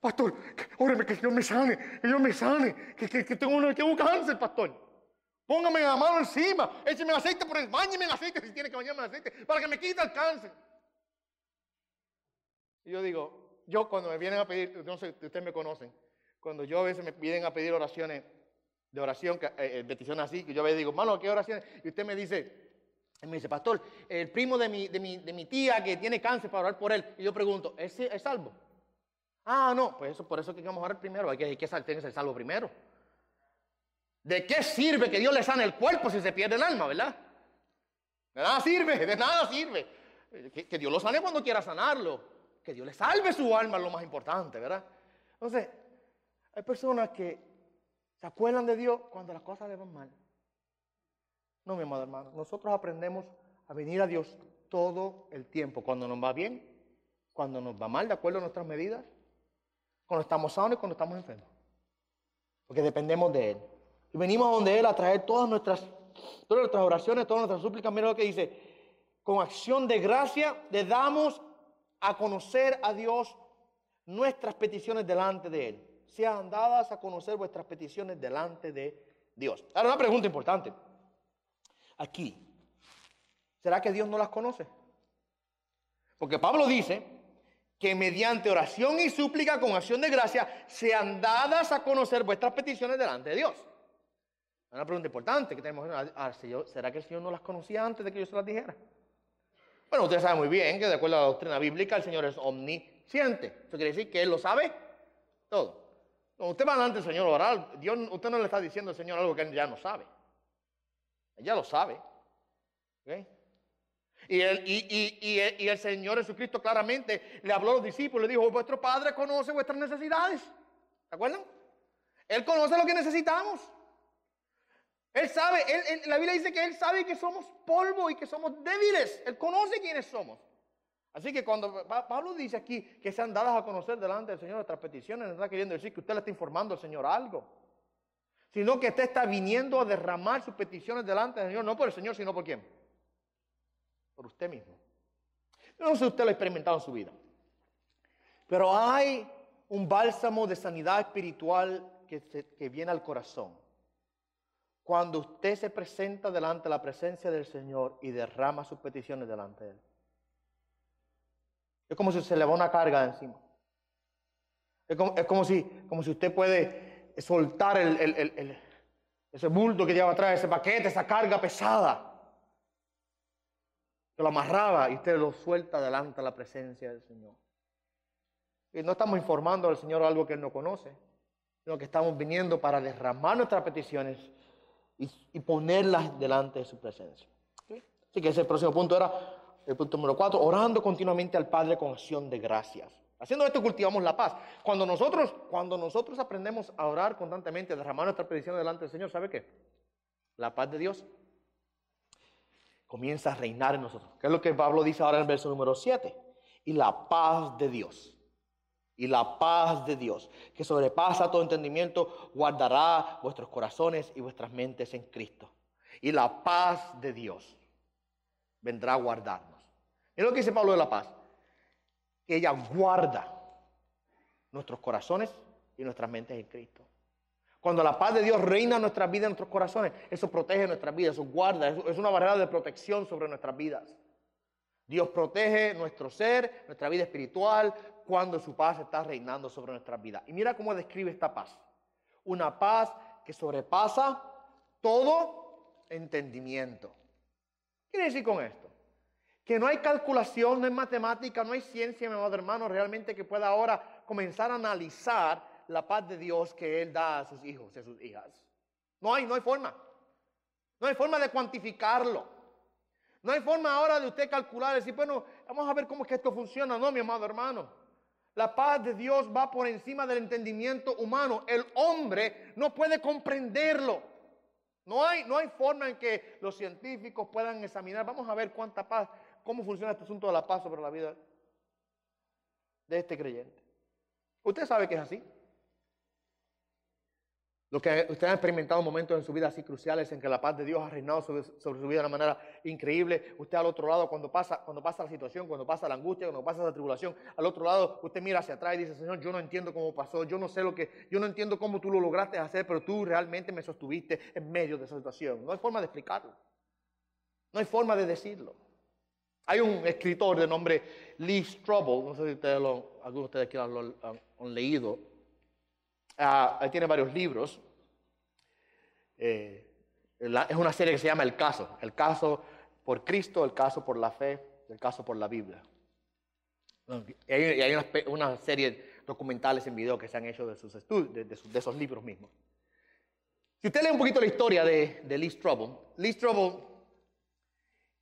Pastor, óreme que Dios me sane, que Dios me sane, que, que, tengo, que tengo un cáncer, pastor. Póngame la mano encima, écheme aceite por el, bañeme en aceite si tiene que bañarme en aceite, para que me quite el cáncer. Y yo digo, yo cuando me vienen a pedir, no sé, ustedes me conocen, cuando yo a veces me vienen a pedir oraciones, de oración, eh, eh así, que yo le digo, mano, ¿qué oraciones? Y usted me dice, me dice, pastor, el primo de mi, de mi, de mi tía que tiene cáncer para orar por él. Y yo pregunto, ¿es, es salvo? Ah, no, pues eso, por eso que vamos a orar primero, hay que, hay que, que ser salvo primero. ¿De qué sirve que Dios le sane el cuerpo si se pierde el alma, verdad? De nada sirve, de nada sirve. Que, Dios lo sane cuando quiera sanarlo. Que Dios le salve su alma es lo más importante, ¿verdad? Entonces, hay personas que se acuerdan de Dios cuando las cosas le van mal. No, mi amado hermano, nosotros aprendemos a venir a Dios todo el tiempo. Cuando nos va bien, cuando nos va mal, de acuerdo a nuestras medidas, cuando estamos sanos y cuando estamos enfermos. Porque dependemos de Él. Y venimos a donde Él a traer todas nuestras, todas nuestras oraciones, todas nuestras súplicas. Mira lo que dice. Con acción de gracia le damos a conocer a Dios nuestras peticiones delante de Él. Sean dadas a conocer vuestras peticiones delante de Dios. Ahora una pregunta importante. Aquí, ¿será que Dios no las conoce? Porque Pablo dice que mediante oración y súplica con acción de gracia sean dadas a conocer vuestras peticiones delante de Dios. Una pregunta importante que tenemos. ¿Será que el Señor no las conocía antes de que yo se las dijera? Bueno, usted sabe muy bien que de acuerdo a la doctrina bíblica el Señor es omnisciente. Eso quiere decir que Él lo sabe todo. Cuando usted va delante del Señor a orar, Dios, usted no le está diciendo al Señor algo que Él ya no sabe. Él ya lo sabe. Y, el, y, el Señor Jesucristo claramente le habló a los discípulos, le dijo, vuestro Padre conoce vuestras necesidades. ¿Se acuerdan? Él conoce lo que necesitamos. Él sabe, la Biblia dice que Él sabe que somos polvo y que somos débiles. Él conoce quiénes somos. Así que cuando Pablo dice aquí que sean dadas a conocer delante del Señor nuestras peticiones, está queriendo decir que usted le está informando al Señor algo, sino que usted está viniendo a derramar sus peticiones delante del Señor, no por el Señor, sino por quién? Por usted mismo. No sé si usted lo ha experimentado en su vida, pero hay un bálsamo de sanidad espiritual que, que viene al corazón cuando usted se presenta delante de la presencia del Señor y derrama sus peticiones delante de Él. Es como si se le va una carga de encima. Es como, si, como si usted puede soltar ese bulto que lleva atrás, ese paquete, esa carga pesada. Que lo amarraba y usted lo suelta delante de la presencia del Señor. Y no estamos informando al Señor algo que Él no conoce, sino que estamos viniendo para derramar nuestras peticiones y, ponerlas delante de su presencia. Así que ese próximo punto era el punto número cuatro, orando continuamente al Padre con acción de gracias. Haciendo esto cultivamos la paz. Cuando nosotros, cuando nosotros aprendemos a orar constantemente, a derramar nuestra petición delante del Señor, ¿sabe qué? La paz de Dios comienza a reinar en nosotros. ¿Qué es lo que Pablo dice ahora en el verso número 7? Y la paz de Dios. Y la paz de Dios, que sobrepasa todo entendimiento, guardará vuestros corazones y vuestras mentes en Cristo. Y la paz de Dios vendrá a guardarnos. Es lo que dice Pablo de la paz. Que ella guarda nuestros corazones y nuestras mentes en Cristo. Cuando la paz de Dios reina en nuestras vidas, en nuestros corazones, eso protege nuestras vidas, eso guarda, es una barrera de protección sobre nuestras vidas. Dios protege nuestro ser, nuestra vida espiritual, cuando su paz está reinando sobre nuestras vidas. Y mira cómo describe esta paz. Una paz que sobrepasa todo entendimiento. ¿Qué quiere decir con esto? Que no hay calculación, no hay matemática, no hay ciencia, mi amado hermano, realmente que pueda ahora comenzar a analizar la paz de Dios que Él da a sus hijos y a sus hijas. No hay, no hay forma. No hay forma de cuantificarlo. No hay forma ahora de usted calcular, decir, bueno, vamos a ver cómo es que esto funciona. No, mi amado hermano. La paz de Dios va por encima del entendimiento humano. El hombre no puede comprenderlo. No hay, no hay forma en que los científicos puedan examinar. Vamos a ver cuánta paz, cómo funciona este asunto de la paz sobre la vida de este creyente. Usted sabe que es así. Lo que usted ha experimentado momentos en su vida así cruciales en que la paz de Dios ha reinado sobre, su vida de una manera increíble. Usted al otro lado, cuando pasa, cuando pasa la situación, cuando pasa la angustia, cuando pasa la tribulación, al otro lado usted mira hacia atrás y dice, Señor, yo no entiendo cómo pasó, yo no sé lo que, yo no entiendo cómo tú lo lograste hacer, pero tú realmente me sostuviste en medio de esa situación. No hay forma de explicarlo. No hay forma de decirlo. Hay un escritor de nombre Lee Strobel, no sé si ustedes lo, algunos de ustedes aquí lo han leído, Ah, él tiene varios libros. Eh, es una serie que se llama El Caso. El caso por Cristo, el caso por la fe, el caso por la Biblia. Y hay, una, serie de documentales en video que se han hecho de sus estudios, de, esos libros mismos. Si usted lee un poquito la historia de, de Lee Strobel, Lee Strobel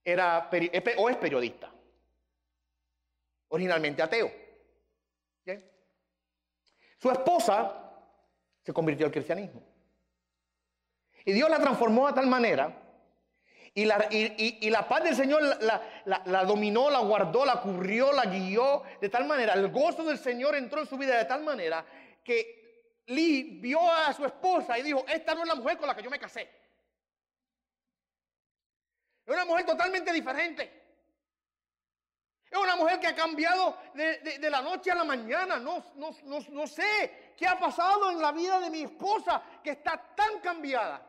era, o es periodista, originalmente ateo. Su esposa se convirtió al cristianismo. Y Dios la transformó de tal manera, y la, y, la paz del Señor la, dominó, la guardó, la cubrió, la guió, de tal manera, el gozo del Señor entró en su vida de tal manera que Lee vio a su esposa y dijo, esta no es la mujer con la que yo me casé. Es una mujer totalmente diferente. Es una mujer que ha cambiado de, la noche a la mañana. No, no, no, sé qué ha pasado en la vida de mi esposa que está tan cambiada.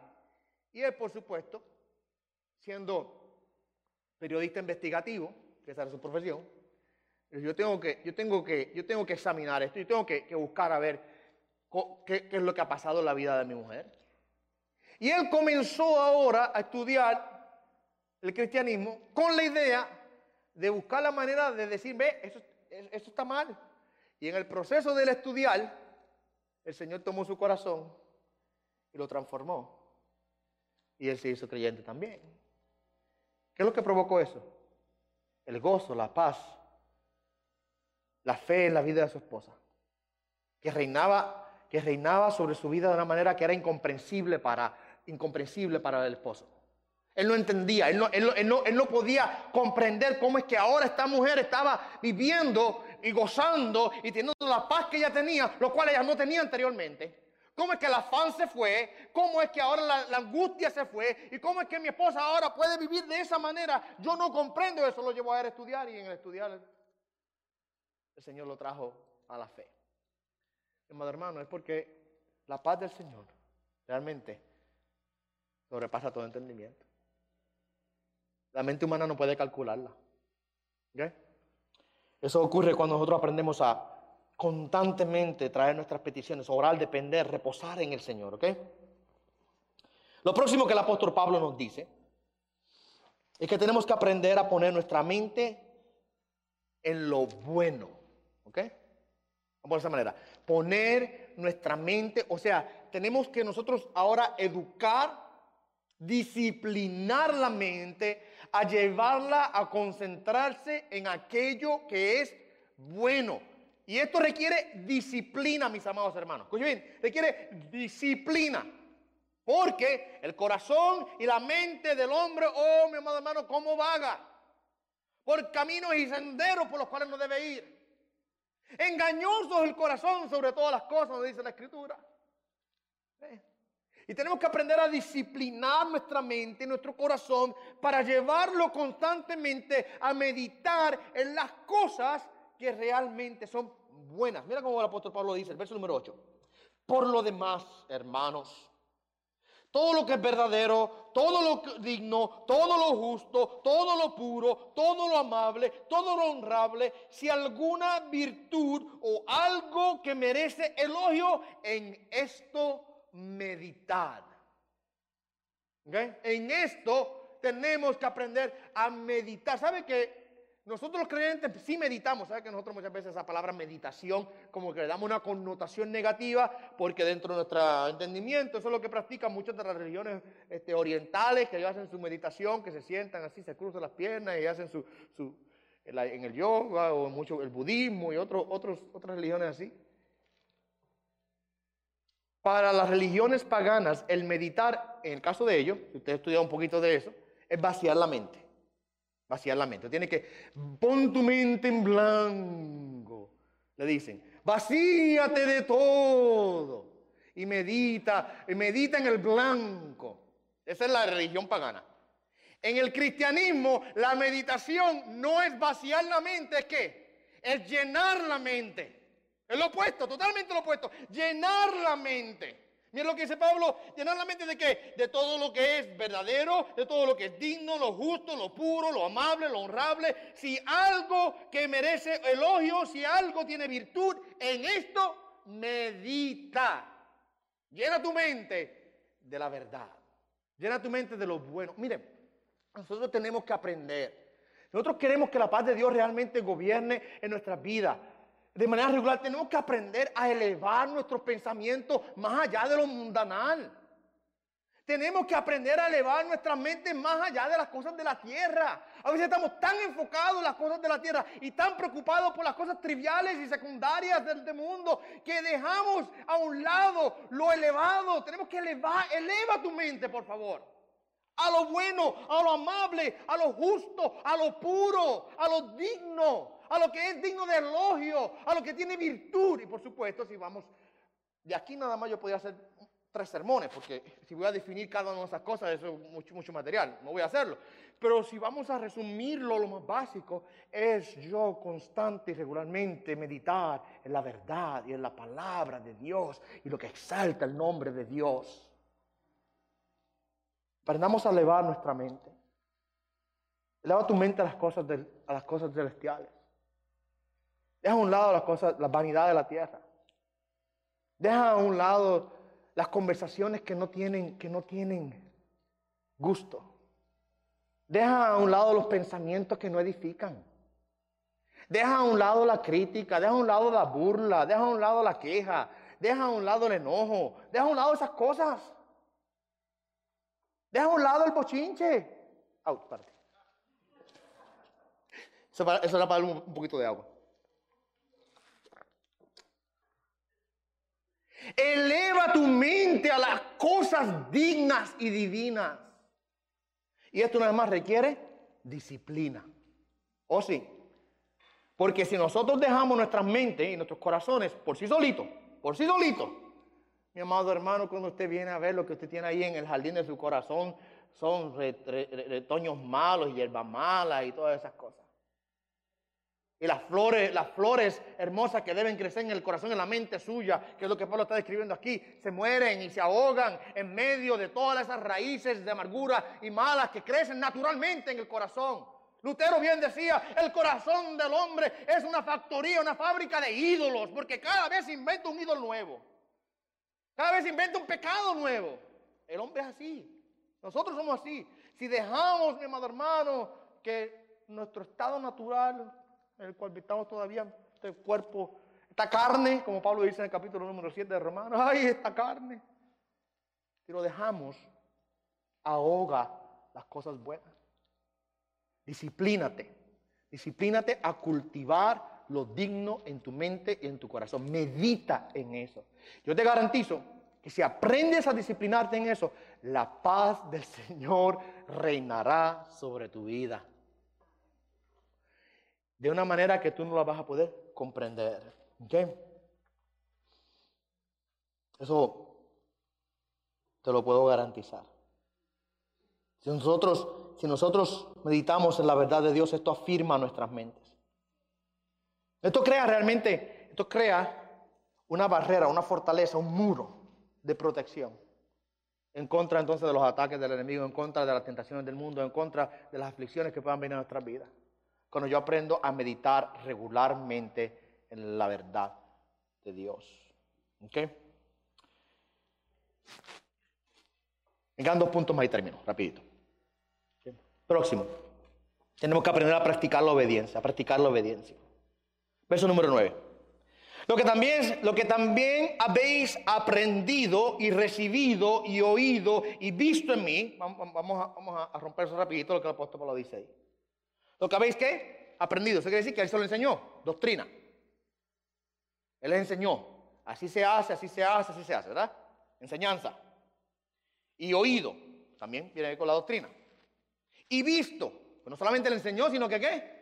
Y él, por supuesto, siendo periodista investigativo, que esa era su profesión, yo tengo que, yo tengo que, yo tengo que examinar esto, yo tengo que, buscar a ver qué es lo que ha pasado en la vida de mi mujer. Y él comenzó ahora a estudiar el cristianismo con la idea de buscar la manera de decir, ve, eso, eso está mal. Y en el proceso del estudiar, el Señor tomó su corazón y lo transformó. Y él se hizo creyente también. ¿Qué es lo que provocó eso? El gozo, la paz, la fe en la vida de su esposa, que reinaba, que reinaba sobre su vida de una manera que era incomprensible para, incomprensible para el esposo. Él no entendía, él no, podía comprender cómo es que ahora esta mujer estaba viviendo y gozando y teniendo la paz que ella tenía, lo cual ella no tenía anteriormente. ¿Cómo es que el afán se fue? ¿Cómo es que ahora la, angustia se fue? ¿Y cómo es que mi esposa ahora puede vivir de esa manera? Yo no comprendo eso, lo llevo a estudiar y en el estudiar el Señor lo trajo a la fe. Hermano, hermano, es porque la paz del Señor realmente sobrepasa todo entendimiento. La mente humana no puede calcularla. Eso ocurre cuando nosotros aprendemos a constantemente traer nuestras peticiones, orar, depender, reposar en el Señor. Lo próximo que el apóstol Pablo nos dice es que tenemos que aprender a poner nuestra mente en lo bueno. ¿Ok? Vamos de esa manera. Poner nuestra mente, o sea, tenemos que nosotros ahora educar, disciplinar la mente a llevarla a concentrarse en aquello que es bueno. Y esto requiere disciplina, mis amados hermanos. Escuchen bien, requiere disciplina. Porque el corazón y la mente del hombre, oh mi amado hermano, como vaga. Por caminos y senderos por los cuales no debe ir. Engañoso es el corazón sobre todas las cosas, dice la escritura. Y tenemos que aprender a disciplinar nuestra mente, nuestro corazón, para llevarlo constantemente a meditar en las cosas que realmente son buenas. Mira cómo el apóstol Pablo dice, el verso número 8. Por lo demás, hermanos, todo lo que es verdadero, todo lo digno, todo lo justo, todo lo puro, todo lo amable, todo lo honrable, si alguna virtud o algo que merece elogio, en esto meditar. En esto tenemos que aprender a meditar. ¿Sabe que nosotros los creyentes sí meditamos, ¿sabe que nosotros muchas veces esa palabra meditación como que le damos una connotación negativa porque dentro de nuestro entendimiento eso es lo que practican muchas de las religiones este, orientales que hacen su meditación, que se sientan así, se cruzan las piernas y hacen su, en el yoga o mucho el budismo y otros, otras religiones así. Para las religiones paganas, el meditar, en el caso de ellos, si usted estudia un poquito de eso, es vaciar la mente vaciar la mente. Tiene que, pon tu mente en blanco. Le dicen, vacíate de todo. Y medita, y medita en el blanco. Esa es la religión pagana. En el cristianismo, la meditación no es vaciar la mente, es que es llenar la mente. Es lo opuesto, totalmente lo opuesto. Llenar la mente. Mira lo que dice Pablo, llenar la mente de qué? De todo lo que es verdadero, de todo lo que es digno, lo justo, lo puro, lo amable, lo honrable. Si algo que merece elogio, si algo tiene virtud, en esto medita. Llena tu mente de la verdad. Llena tu mente de lo bueno. Miren, nosotros tenemos que aprender. Nosotros queremos que la paz de Dios realmente gobierne en nuestras vidas de manera regular tenemos que aprender a elevar nuestros pensamientos más allá de lo mundanal. Tenemos que aprender a elevar nuestra mente más allá de las cosas de la tierra. A veces estamos tan enfocados en las cosas de la tierra y tan preocupados por las cosas triviales y secundarias del, mundo que dejamos a un lado lo elevado. Tenemos que elevar, eleva tu mente, por favor. A lo bueno, a lo amable, a lo justo, a lo puro, a lo digno a lo que es digno de elogio, a lo que tiene virtud. Y por supuesto, si vamos, de aquí nada más yo podría hacer tres sermones, porque si voy a definir cada una de esas cosas, eso es mucho, mucho material, no voy a hacerlo. Pero si vamos a resumirlo, lo más básico es yo constante y regularmente meditar en la verdad y en la palabra de Dios y lo que exalta el nombre de Dios. Aprendamos a elevar nuestra mente. Eleva tu mente a las cosas, a las cosas celestiales. Deja a un lado las cosas, la vanidad de la tierra. Deja a un lado las conversaciones que no tienen, que no tienen gusto. Deja a un lado los pensamientos que no edifican. Deja a un lado la crítica, deja a un lado la burla, deja a un lado la queja, deja a un lado el enojo, deja a un lado esas cosas. Deja a un lado el bochinche. Eso, era para un poquito de agua. Eleva tu mente a las cosas dignas y divinas. Y esto nada más requiere disciplina. ¿O oh, sí? Porque si nosotros dejamos nuestras mentes y nuestros corazones por sí solitos, por sí solitos, mi amado hermano, cuando usted viene a ver lo que usted tiene ahí en el jardín de su corazón, son retoños malos, hierbas malas y todas esas cosas. Y las flores, las flores hermosas que deben crecer en el corazón, en la mente suya, que es lo que Pablo está describiendo aquí, se mueren y se ahogan en medio de todas esas raíces de amargura y malas que crecen naturalmente en el corazón. Lutero bien decía, el corazón del hombre es una factoría, una fábrica de ídolos, porque cada vez inventa un ídolo nuevo. Cada vez inventa un pecado nuevo. El hombre es así. Nosotros somos así. Si dejamos, mi amado hermano, que nuestro estado natural el cual estamos todavía, este cuerpo, esta carne, como Pablo dice en el capítulo número 7 de Romanos, ay, esta carne. Si lo dejamos, ahoga las cosas buenas. Disciplínate, disciplínate a cultivar lo digno en tu mente y en tu corazón. Medita en eso. Yo te garantizo que si aprendes a disciplinarte en eso, la paz del Señor reinará sobre tu vida de una manera que tú no la vas a poder comprender. ¿Ok? Eso te lo puedo garantizar. Si nosotros, si nosotros meditamos en la verdad de Dios, esto afirma nuestras mentes. Esto crea realmente, esto crea una barrera, una fortaleza, un muro de protección en contra entonces de los ataques del enemigo, en contra de las tentaciones del mundo, en contra de las aflicciones que puedan venir a nuestras vidas. Cuando yo aprendo a meditar regularmente en la verdad de Dios. ¿Ok? Vengan dos puntos más y termino, rapidito. Próximo. Tenemos que aprender a practicar la obediencia, a practicar la obediencia. Verso número 9. Lo que también, lo que también habéis aprendido y recibido y oído y visto en mí, vamos a, vamos a romper eso rapidito lo que el apóstol Pablo dice ahí. Lo que habéis qué? Aprendido. Eso quiere decir que él se lo enseñó. Doctrina. Él les enseñó. Así se hace, así se hace, así se hace, ¿verdad? Enseñanza. Y oído. También viene con la doctrina. Y visto. Pues no solamente le enseñó, sino que qué?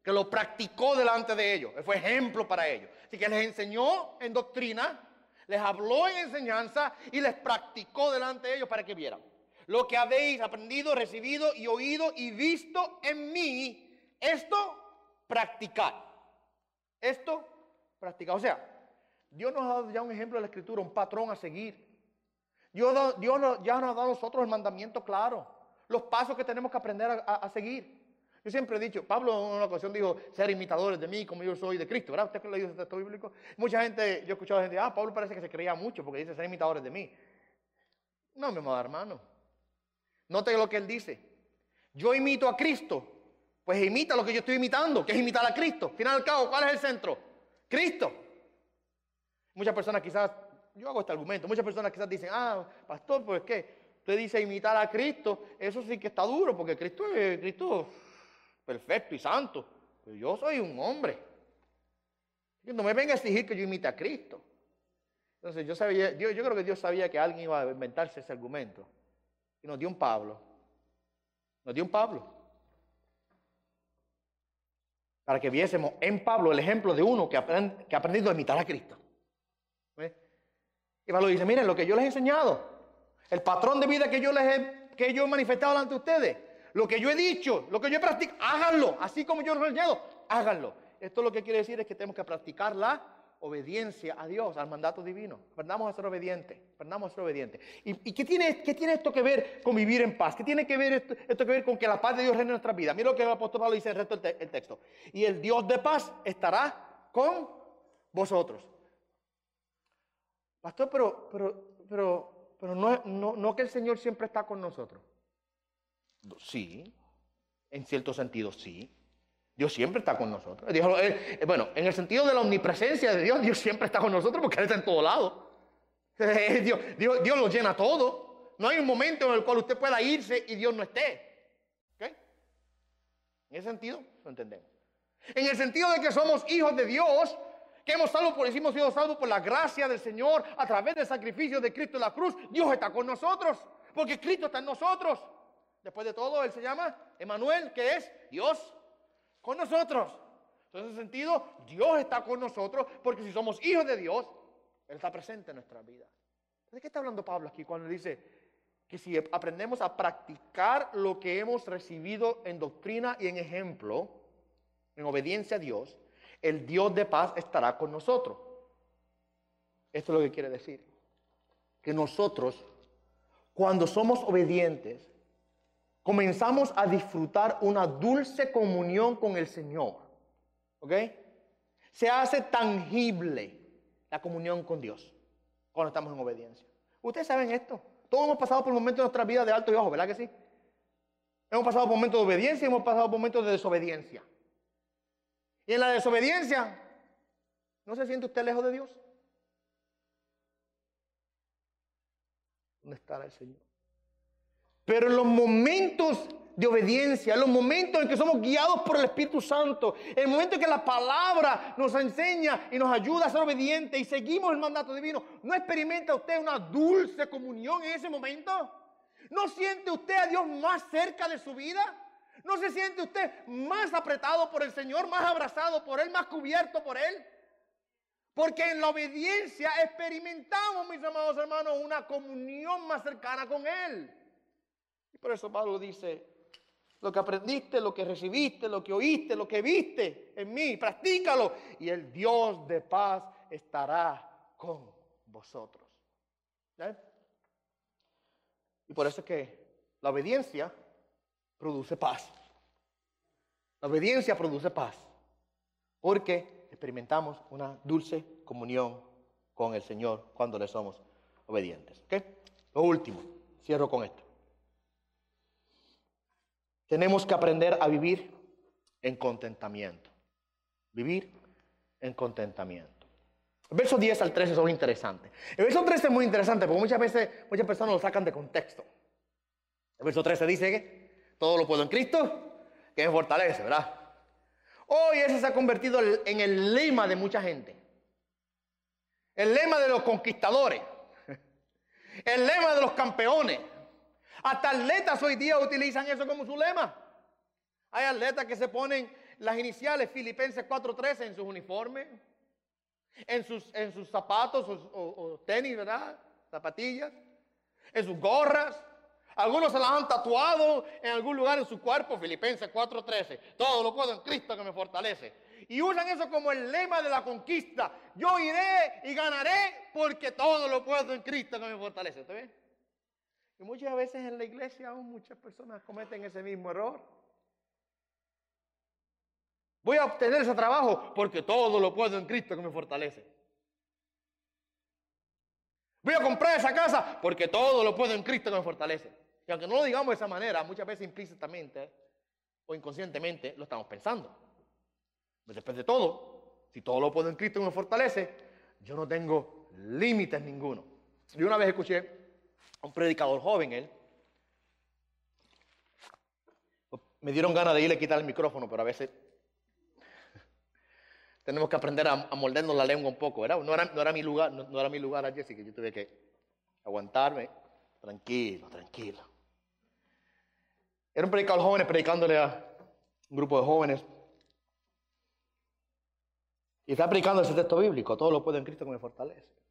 Que lo practicó delante de ellos. Él fue ejemplo para ellos. Así que les enseñó en doctrina, les habló en enseñanza y les practicó delante de ellos para que vieran. Lo que habéis aprendido, recibido y oído y visto en mí, esto practicar. Esto practicar. O sea, Dios nos ha dado ya un ejemplo de la escritura, un patrón a seguir. Dios, ya nos ha dado a nosotros el mandamiento claro, los pasos que tenemos que aprender a, seguir. Yo siempre he dicho, Pablo en una ocasión dijo, ser imitadores de mí como yo soy de Cristo, ¿verdad? ¿Usted que leído ese texto bíblico? Mucha gente, yo he escuchado gente, ah, Pablo parece que se creía mucho porque dice ser imitadores de mí. No, mi amado hermano. Note lo que él dice. Yo imito a Cristo, pues imita lo que yo estoy imitando, que es imitar a Cristo. Al final al cabo, ¿cuál es el centro? Cristo. Muchas personas quizás, yo hago este argumento, muchas personas quizás dicen, ah, pastor, pues qué, usted dice imitar a Cristo, eso sí que está duro, porque Cristo es Cristo perfecto y santo. Pero yo soy un hombre. No me venga a exigir que yo imite a Cristo. Entonces yo sabía, yo, yo creo que Dios sabía que alguien iba a inventarse ese argumento. Y nos dio un Pablo. Nos dio un Pablo. Para que viésemos en Pablo el ejemplo de uno que, ha aprendido a imitar a Cristo. Y Pablo dice, miren, lo que yo les he enseñado, el patrón de vida que yo les he, que yo he manifestado delante de ustedes, lo que yo he dicho, lo que yo he practicado, háganlo, así como yo les he enseñado, háganlo. Esto lo que quiere decir es que tenemos que practicar la obediencia a Dios, al mandato divino. Aprendamos a ser obedientes, aprendamos a ser obedientes. ¿Y, qué, tiene, qué, tiene, esto que ver con vivir en paz? ¿Qué tiene que ver esto, que ver con que la paz de Dios reine en nuestra vida? Mira lo que el apóstol Pablo dice en el resto del texto. Y el Dios de paz estará con vosotros. Pastor, pero, pero, pero, pero no, no, no que el Señor siempre está con nosotros. Sí, en cierto sentido sí. Dios siempre está con nosotros. Eh, eh, bueno, en el sentido de la omnipresencia de Dios, Dios siempre está con nosotros porque Él está en todo lado. Dios, Dios, lo llena todo. No hay un momento en el cual usted pueda irse y Dios no esté. ¿Ok? En ese sentido, lo entendemos. En el sentido de que somos hijos de Dios, que hemos, salvo por, hemos sido salvos por la gracia del Señor a través del sacrificio de Cristo en la cruz. Dios está con nosotros, porque Cristo está en nosotros. Después de todo, Él se llama Emanuel, que es Dios con nosotros. Entonces, en ese sentido, Dios está con nosotros, porque si somos hijos de Dios, Él está presente en nuestra vida. ¿De qué está hablando Pablo aquí cuando dice que si aprendemos a practicar lo que hemos recibido en doctrina y en ejemplo, en obediencia a Dios, el Dios de paz estará con nosotros. Esto es lo que quiere decir. Que nosotros, cuando somos obedientes, comenzamos a disfrutar una dulce comunión con el Señor. ¿Ok? Se hace tangible la comunión con Dios cuando estamos en obediencia. Ustedes saben esto. Todos hemos pasado por momentos de nuestra vida de alto y bajo, ¿verdad que sí? Hemos pasado por momentos de obediencia y hemos pasado por momentos de desobediencia. Y en la desobediencia, ¿no se siente usted lejos de Dios? ¿Dónde estará el Señor? Pero en los momentos de obediencia, en los momentos en que somos guiados por el Espíritu Santo, en el momento en que la palabra nos enseña y nos ayuda a ser obedientes y seguimos el mandato divino, ¿no experimenta usted una dulce comunión en ese momento? ¿No siente usted a Dios más cerca de su vida? ¿No se siente usted más apretado por el Señor, más abrazado por Él, más cubierto por Él? Porque en la obediencia experimentamos, mis amados hermanos, una comunión más cercana con Él. Y por eso Pablo dice, lo que aprendiste, lo que recibiste, lo que oíste, lo que viste en mí, practícalo. Y el Dios de paz estará con vosotros. Y por eso es que la obediencia produce paz. La obediencia produce paz. Porque experimentamos una dulce comunión con el Señor cuando le somos obedientes. Lo último, cierro con esto. Tenemos que aprender a vivir en contentamiento. Vivir en contentamiento. El verso 10 al 13 son interesantes. El verso 13 es muy interesante porque muchas veces muchas personas lo sacan de contexto. El verso 13 dice que todo lo puedo en Cristo, que me fortalece, ¿verdad? Hoy ese se ha convertido en el lema de mucha gente. El lema de los conquistadores. El lema de los campeones. Hasta atletas hoy día utilizan eso como su lema. Hay atletas que se ponen las iniciales Filipenses 4.13 en sus uniformes, en sus, en sus zapatos o tenis, ¿verdad? Zapatillas, en sus gorras. Algunos se las han tatuado en algún lugar en su cuerpo, Filipenses 4:13. Todo lo puedo en Cristo que me fortalece. Y usan eso como el lema de la conquista. Yo iré y ganaré porque todo lo puedo en Cristo que me fortalece. ¿Está bien? Y muchas veces en la iglesia aún muchas personas cometen ese mismo error. Voy a obtener ese trabajo porque todo lo puedo en Cristo que me fortalece. Voy a comprar esa casa porque todo lo puedo en Cristo que me fortalece. Y aunque no lo digamos de esa manera, muchas veces implícitamente o inconscientemente lo estamos pensando. Pues después de todo, si todo lo puedo en Cristo y me fortalece, yo no tengo límites ninguno. Yo una vez escuché un predicador joven, él, me dieron ganas de irle a quitar el micrófono, pero a veces tenemos que aprender a, mordernos la lengua un poco, ¿verdad? No era, mi lugar, no, era mi lugar así que yo tuve que aguantarme, tranquilo, tranquilo. Era un predicador joven predicándole a un grupo de jóvenes. Y está predicando ese texto bíblico, todo lo puede en Cristo que me fortalece.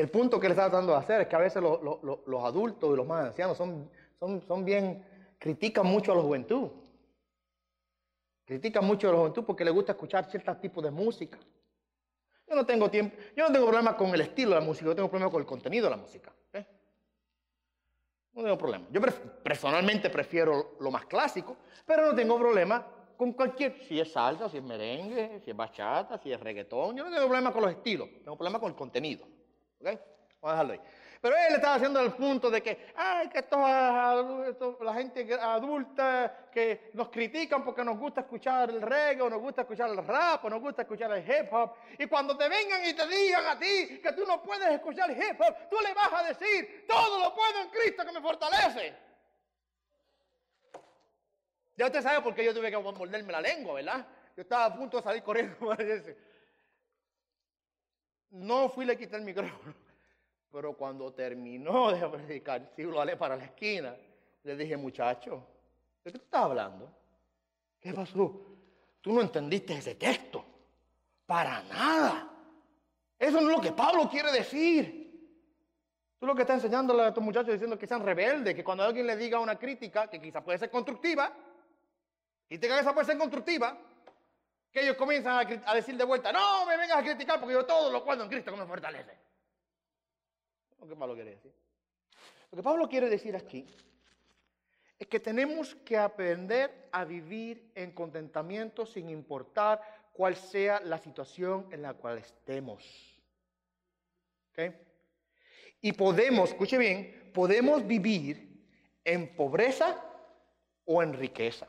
El punto que le está tratando de hacer es que a veces los adultos y los más ancianos son, son, son bien, critican mucho a la juventud. Critican mucho a la juventud porque les gusta escuchar ciertos tipos de música. Yo no tengo tiempo, yo no tengo problema con el estilo de la música, yo tengo problema con el contenido de la música. ¿eh? No tengo problema. Yo personalmente prefiero lo más clásico, pero no tengo problema con cualquier, si es salsa, si es merengue, si es bachata, si es reggaetón. Yo no tengo problema con los estilos, tengo problema con el contenido. ¿Ok? Vamos a dejarlo ahí. Pero él estaba haciendo el punto de que, ay, que esto, la gente adulta que nos critican porque nos gusta escuchar el reggae, o nos gusta escuchar el rap, o nos gusta escuchar el hip hop. Y cuando te vengan y te digan a ti que tú no puedes escuchar hip hop, tú le vas a decir, todo lo puedo en Cristo que me fortalece. Ya usted sabe por qué yo tuve que morderme la lengua, ¿verdad? Yo estaba a punto de salir corriendo. No fui le quité el micrófono. Pero cuando terminó de predicar, sí lo alé para la esquina, le dije, muchacho, ¿de qué tú estás hablando? ¿Qué pasó? Tú no entendiste ese texto. Para nada. Eso no es lo que Pablo quiere decir. Tú lo que estás enseñándole a estos muchachos diciendo que sean rebeldes, que cuando alguien le diga una crítica, que quizá puede ser constructiva, tenga que esa puede ser constructiva, que ellos comienzan a, decir de vuelta, no me vengas a criticar porque yo todo lo cuento en Cristo que me fortalece. Lo que Pablo quiere decir. Lo que Pablo quiere decir aquí es que tenemos que aprender a vivir en contentamiento sin importar cuál sea la situación en la cual estemos. Y podemos, escuche bien, podemos vivir en pobreza o en riqueza,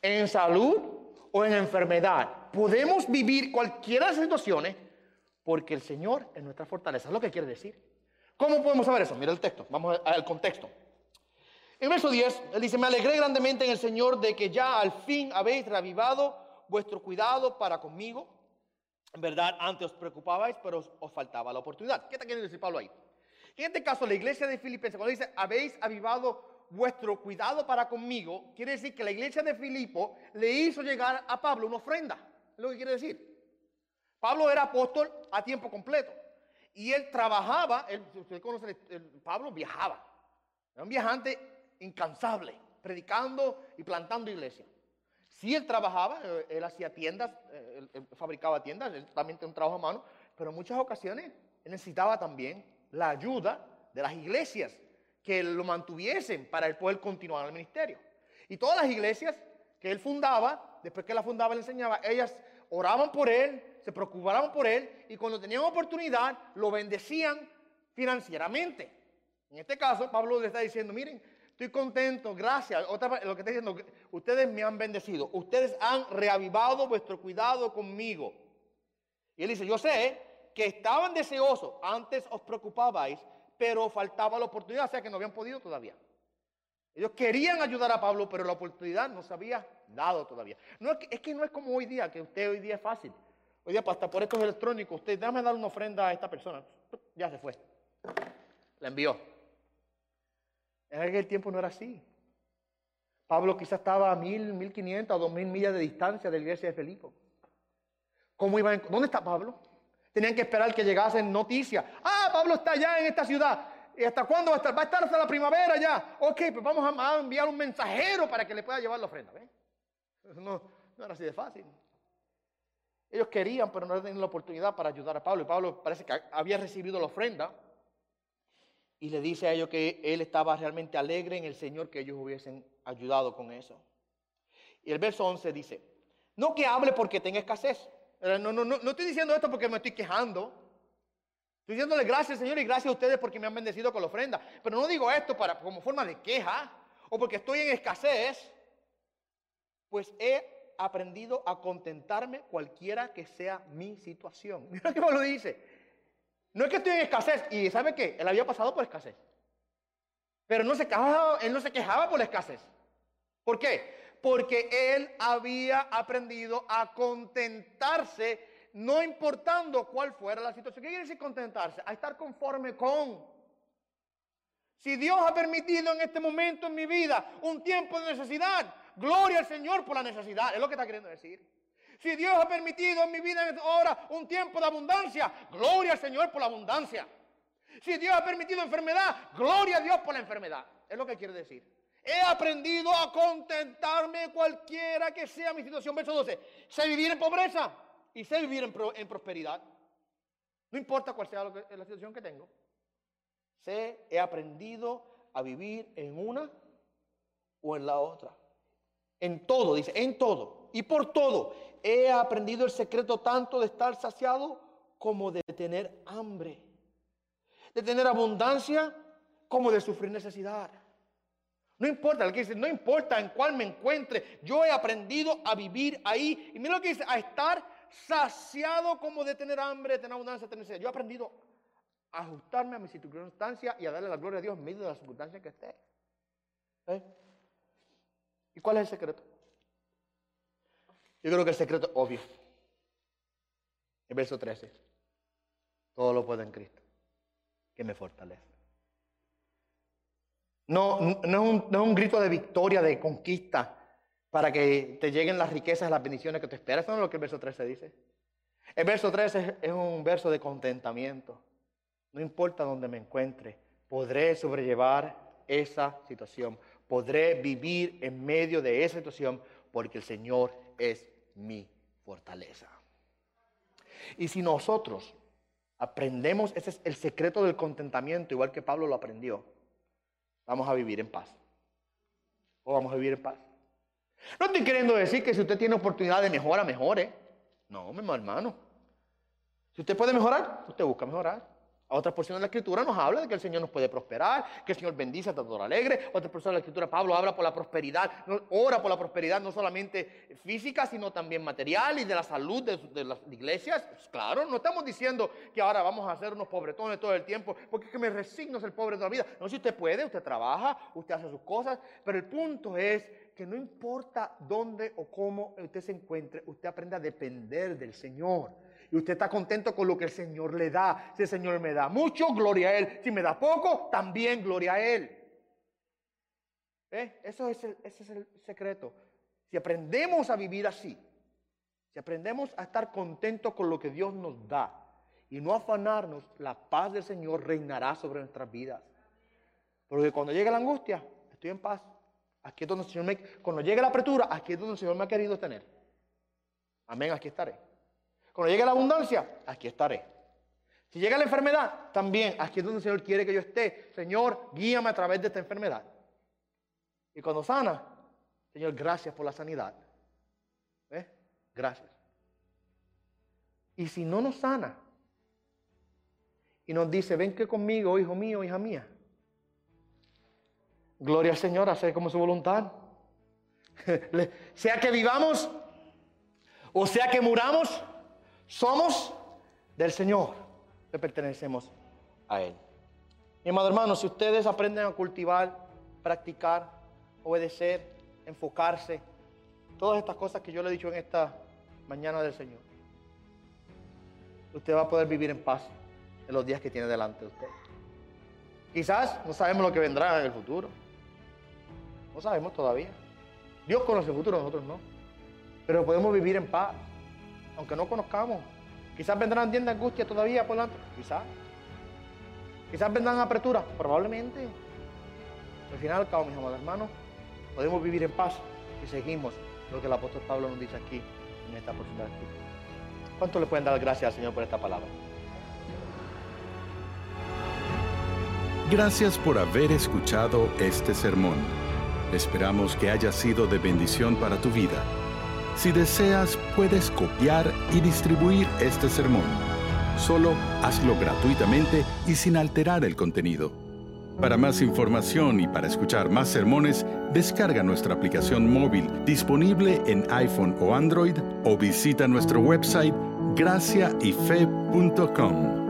en salud o en enfermedad. Podemos vivir cualquiera de las situaciones porque el Señor es nuestra fortaleza. Es lo que quiere decir. ¿Cómo podemos saber eso? Mira el texto, vamos al contexto. En verso 10, él dice, me alegré grandemente en el Señor de que ya al fin habéis reavivado vuestro cuidado para conmigo. En verdad, antes os preocupabais, pero os, faltaba la oportunidad. ¿Qué está queriendo decir Pablo ahí? En este caso, la iglesia de Filipenses, cuando dice, habéis avivado vuestro cuidado para conmigo, quiere decir que la iglesia de Filipo le hizo llegar a Pablo una ofrenda. Es lo que quiere decir. Pablo era apóstol a tiempo completo. Y él trabajaba, usted conoce, Pablo viajaba. Era un viajante incansable, predicando y plantando iglesia. Sí, él trabajaba, eh, él hacía tiendas, eh, él, fabricaba tiendas, él también tenía un trabajo a mano, pero en muchas ocasiones él necesitaba también la ayuda de las iglesias que lo mantuviesen para él poder continuar el ministerio. Y todas las iglesias que él fundaba, después que la fundaba, le enseñaba, ellas oraban por él, se preocupaban por él y cuando tenían oportunidad lo bendecían financieramente. En este caso, Pablo le está diciendo, miren, estoy contento, gracias. Otra, lo que está diciendo, ustedes me han bendecido, ustedes han reavivado vuestro cuidado conmigo. Y él dice, yo sé que estaban deseosos, antes os preocupabais, pero faltaba la oportunidad, o sea que no habían podido todavía. Ellos querían ayudar a Pablo, pero la oportunidad no se había dado todavía. No es, que, no es como hoy día, que usted hoy día es fácil. Hoy día, hasta por estos electrónicos, usted dame dar una ofrenda a esta persona. Ya se fue. La envió. En aquel tiempo no era así. Pablo quizás estaba a mil, mil quinientas dos mil millas de distancia de la iglesia de Felipe. ¿Cómo iban? ¿Dónde está Pablo? Tenían que esperar que llegasen noticias. Ah, Pablo está allá en esta ciudad. ¿Y hasta cuándo va a estar? Va a estar hasta la primavera ya. Ok, pues vamos a, enviar un mensajero para que le pueda llevar la ofrenda. No, no era así de fácil. Ellos querían, pero no tenían la oportunidad para ayudar a Pablo. Y Pablo parece que había recibido la ofrenda. Y le dice a ellos que él estaba realmente alegre en el Señor que ellos hubiesen ayudado con eso. Y el verso 11 dice, no que hable porque tenga escasez. No, no, no, no estoy diciendo esto porque me estoy quejando. Estoy diciéndole gracias, Señor, y gracias a ustedes porque me han bendecido con la ofrenda. Pero no digo esto para, como forma de queja o porque estoy en escasez, pues he aprendido a contentarme cualquiera que sea mi situación. Mira cómo lo dice. No es que estoy en escasez, y ¿sabe qué? Él había pasado por escasez. Pero no se quejaba, él no se quejaba por la escasez. ¿Por qué? Porque él había aprendido a contentarse no importando cuál fuera la situación. ¿Qué quiere decir contentarse? A estar conforme con. Si Dios ha permitido en este momento en mi vida un tiempo de necesidad, gloria al Señor por la necesidad. Es lo que está queriendo decir. Si Dios ha permitido en mi vida ahora un tiempo de abundancia, gloria al Señor por la abundancia. Si Dios ha permitido enfermedad, gloria a Dios por la enfermedad. Es lo que quiere decir. He aprendido a contentarme cualquiera que sea mi situación. Verso 12. ¿Se vivir en pobreza? y sé vivir en, prosperidad. No importa cuál sea la situación que tengo. Sé, he aprendido a vivir en una o en la otra. En todo, dice, en todo. Y por todo. He aprendido el secreto tanto de estar saciado como de tener hambre. De tener abundancia como de sufrir necesidad. No importa, lo que dice, no importa en cuál me encuentre, yo he aprendido a vivir ahí. Y mira lo que dice, a estar saciado como de tener hambre, de tener abundancia, de tener sed. Yo he aprendido a ajustarme a mi circunstancia y a darle la gloria a Dios en medio de las circunstancias que esté. ¿Eh? ¿Y cuál es el secreto? Yo creo que el secreto es obvio. El verso 13. Todo lo puedo en Cristo, que me fortalece. No, no, es un, no es un grito de victoria, de conquista, para que te lleguen las riquezas, las bendiciones que te esperas. Eso no es lo que el verso 13 dice. El verso 13 es un verso de contentamiento. No importa dónde me encuentre, podré sobrellevar esa situación. Podré vivir en medio de esa situación porque el Señor es mi fortaleza. Y si nosotros aprendemos, ese es el secreto del contentamiento, igual que Pablo lo aprendió, vamos a vivir en paz. O vamos a vivir en paz. No estoy queriendo decir que si usted tiene oportunidad de mejora, mejore. No, mi hermano. Si usted puede mejorar, usted busca mejorar. A otras porciones de la Escritura nos habla de que el Señor nos puede prosperar, que el Señor bendice a todo alegre. Otra porción de la Escritura, Pablo habla por la prosperidad, ora por la prosperidad no solamente física, sino también material y de la salud de, las iglesias. Pues claro, no estamos diciendo que ahora vamos a hacer unos pobretones todo el tiempo, porque es que me resigno a ser pobre toda la vida. No, si usted puede, usted trabaja, usted hace sus cosas, pero el punto es que no importa dónde o cómo usted se encuentre, usted aprende a depender del Señor. Y usted está contento con lo que el Señor le da. Si el Señor me da mucho, gloria a Él. Si me da poco, también gloria a Él. Eso es el secreto. Si aprendemos a vivir así, si aprendemos a estar contentos con lo que Dios nos da y no afanarnos, la paz del Señor reinará sobre nuestras vidas. Porque cuando llegue la angustia, estoy en paz. Aquí es donde el Señor me, cuando llegue la apretura, aquí es donde el Señor me ha querido tener. Amén, aquí estaré. Cuando llegue la abundancia, aquí estaré. Si llega la enfermedad, también aquí es donde el Señor quiere que yo esté. Señor, guíame a través de esta enfermedad. Y cuando sana, Señor, gracias por la sanidad. ¿Ves? Gracias. Y si no nos sana y nos dice, ven que conmigo, hijo mío, hija mía. Gloria al Señor, hacer como su voluntad. sea que vivamos o sea que muramos, somos del Señor. Le pertenecemos a Él. Mi amado hermano, si ustedes aprenden a cultivar, practicar, obedecer, enfocarse, todas estas cosas que yo le he dicho en esta mañana del Señor, usted va a poder vivir en paz en los días que tiene delante de usted. Quizás no sabemos lo que vendrá en el futuro. No sabemos todavía. Dios conoce el futuro, nosotros no. Pero podemos vivir en paz, aunque no conozcamos. Quizás vendrán tiendas de angustia todavía por delante. Quizás. Quizás vendrán aperturas. Probablemente. Al final, al cabo, mis amados hermanos, podemos vivir en paz si seguimos lo que el apóstol Pablo nos dice aquí, en esta de ¿Cuánto le pueden dar gracias al Señor por esta palabra? Gracias por haber escuchado este sermón. Esperamos que haya sido de bendición para tu vida. Si deseas, puedes copiar y distribuir este sermón. Solo hazlo gratuitamente y sin alterar el contenido. Para más información y para escuchar más sermones, descarga nuestra aplicación móvil disponible en iPhone o Android o visita nuestro website graciayfe.com.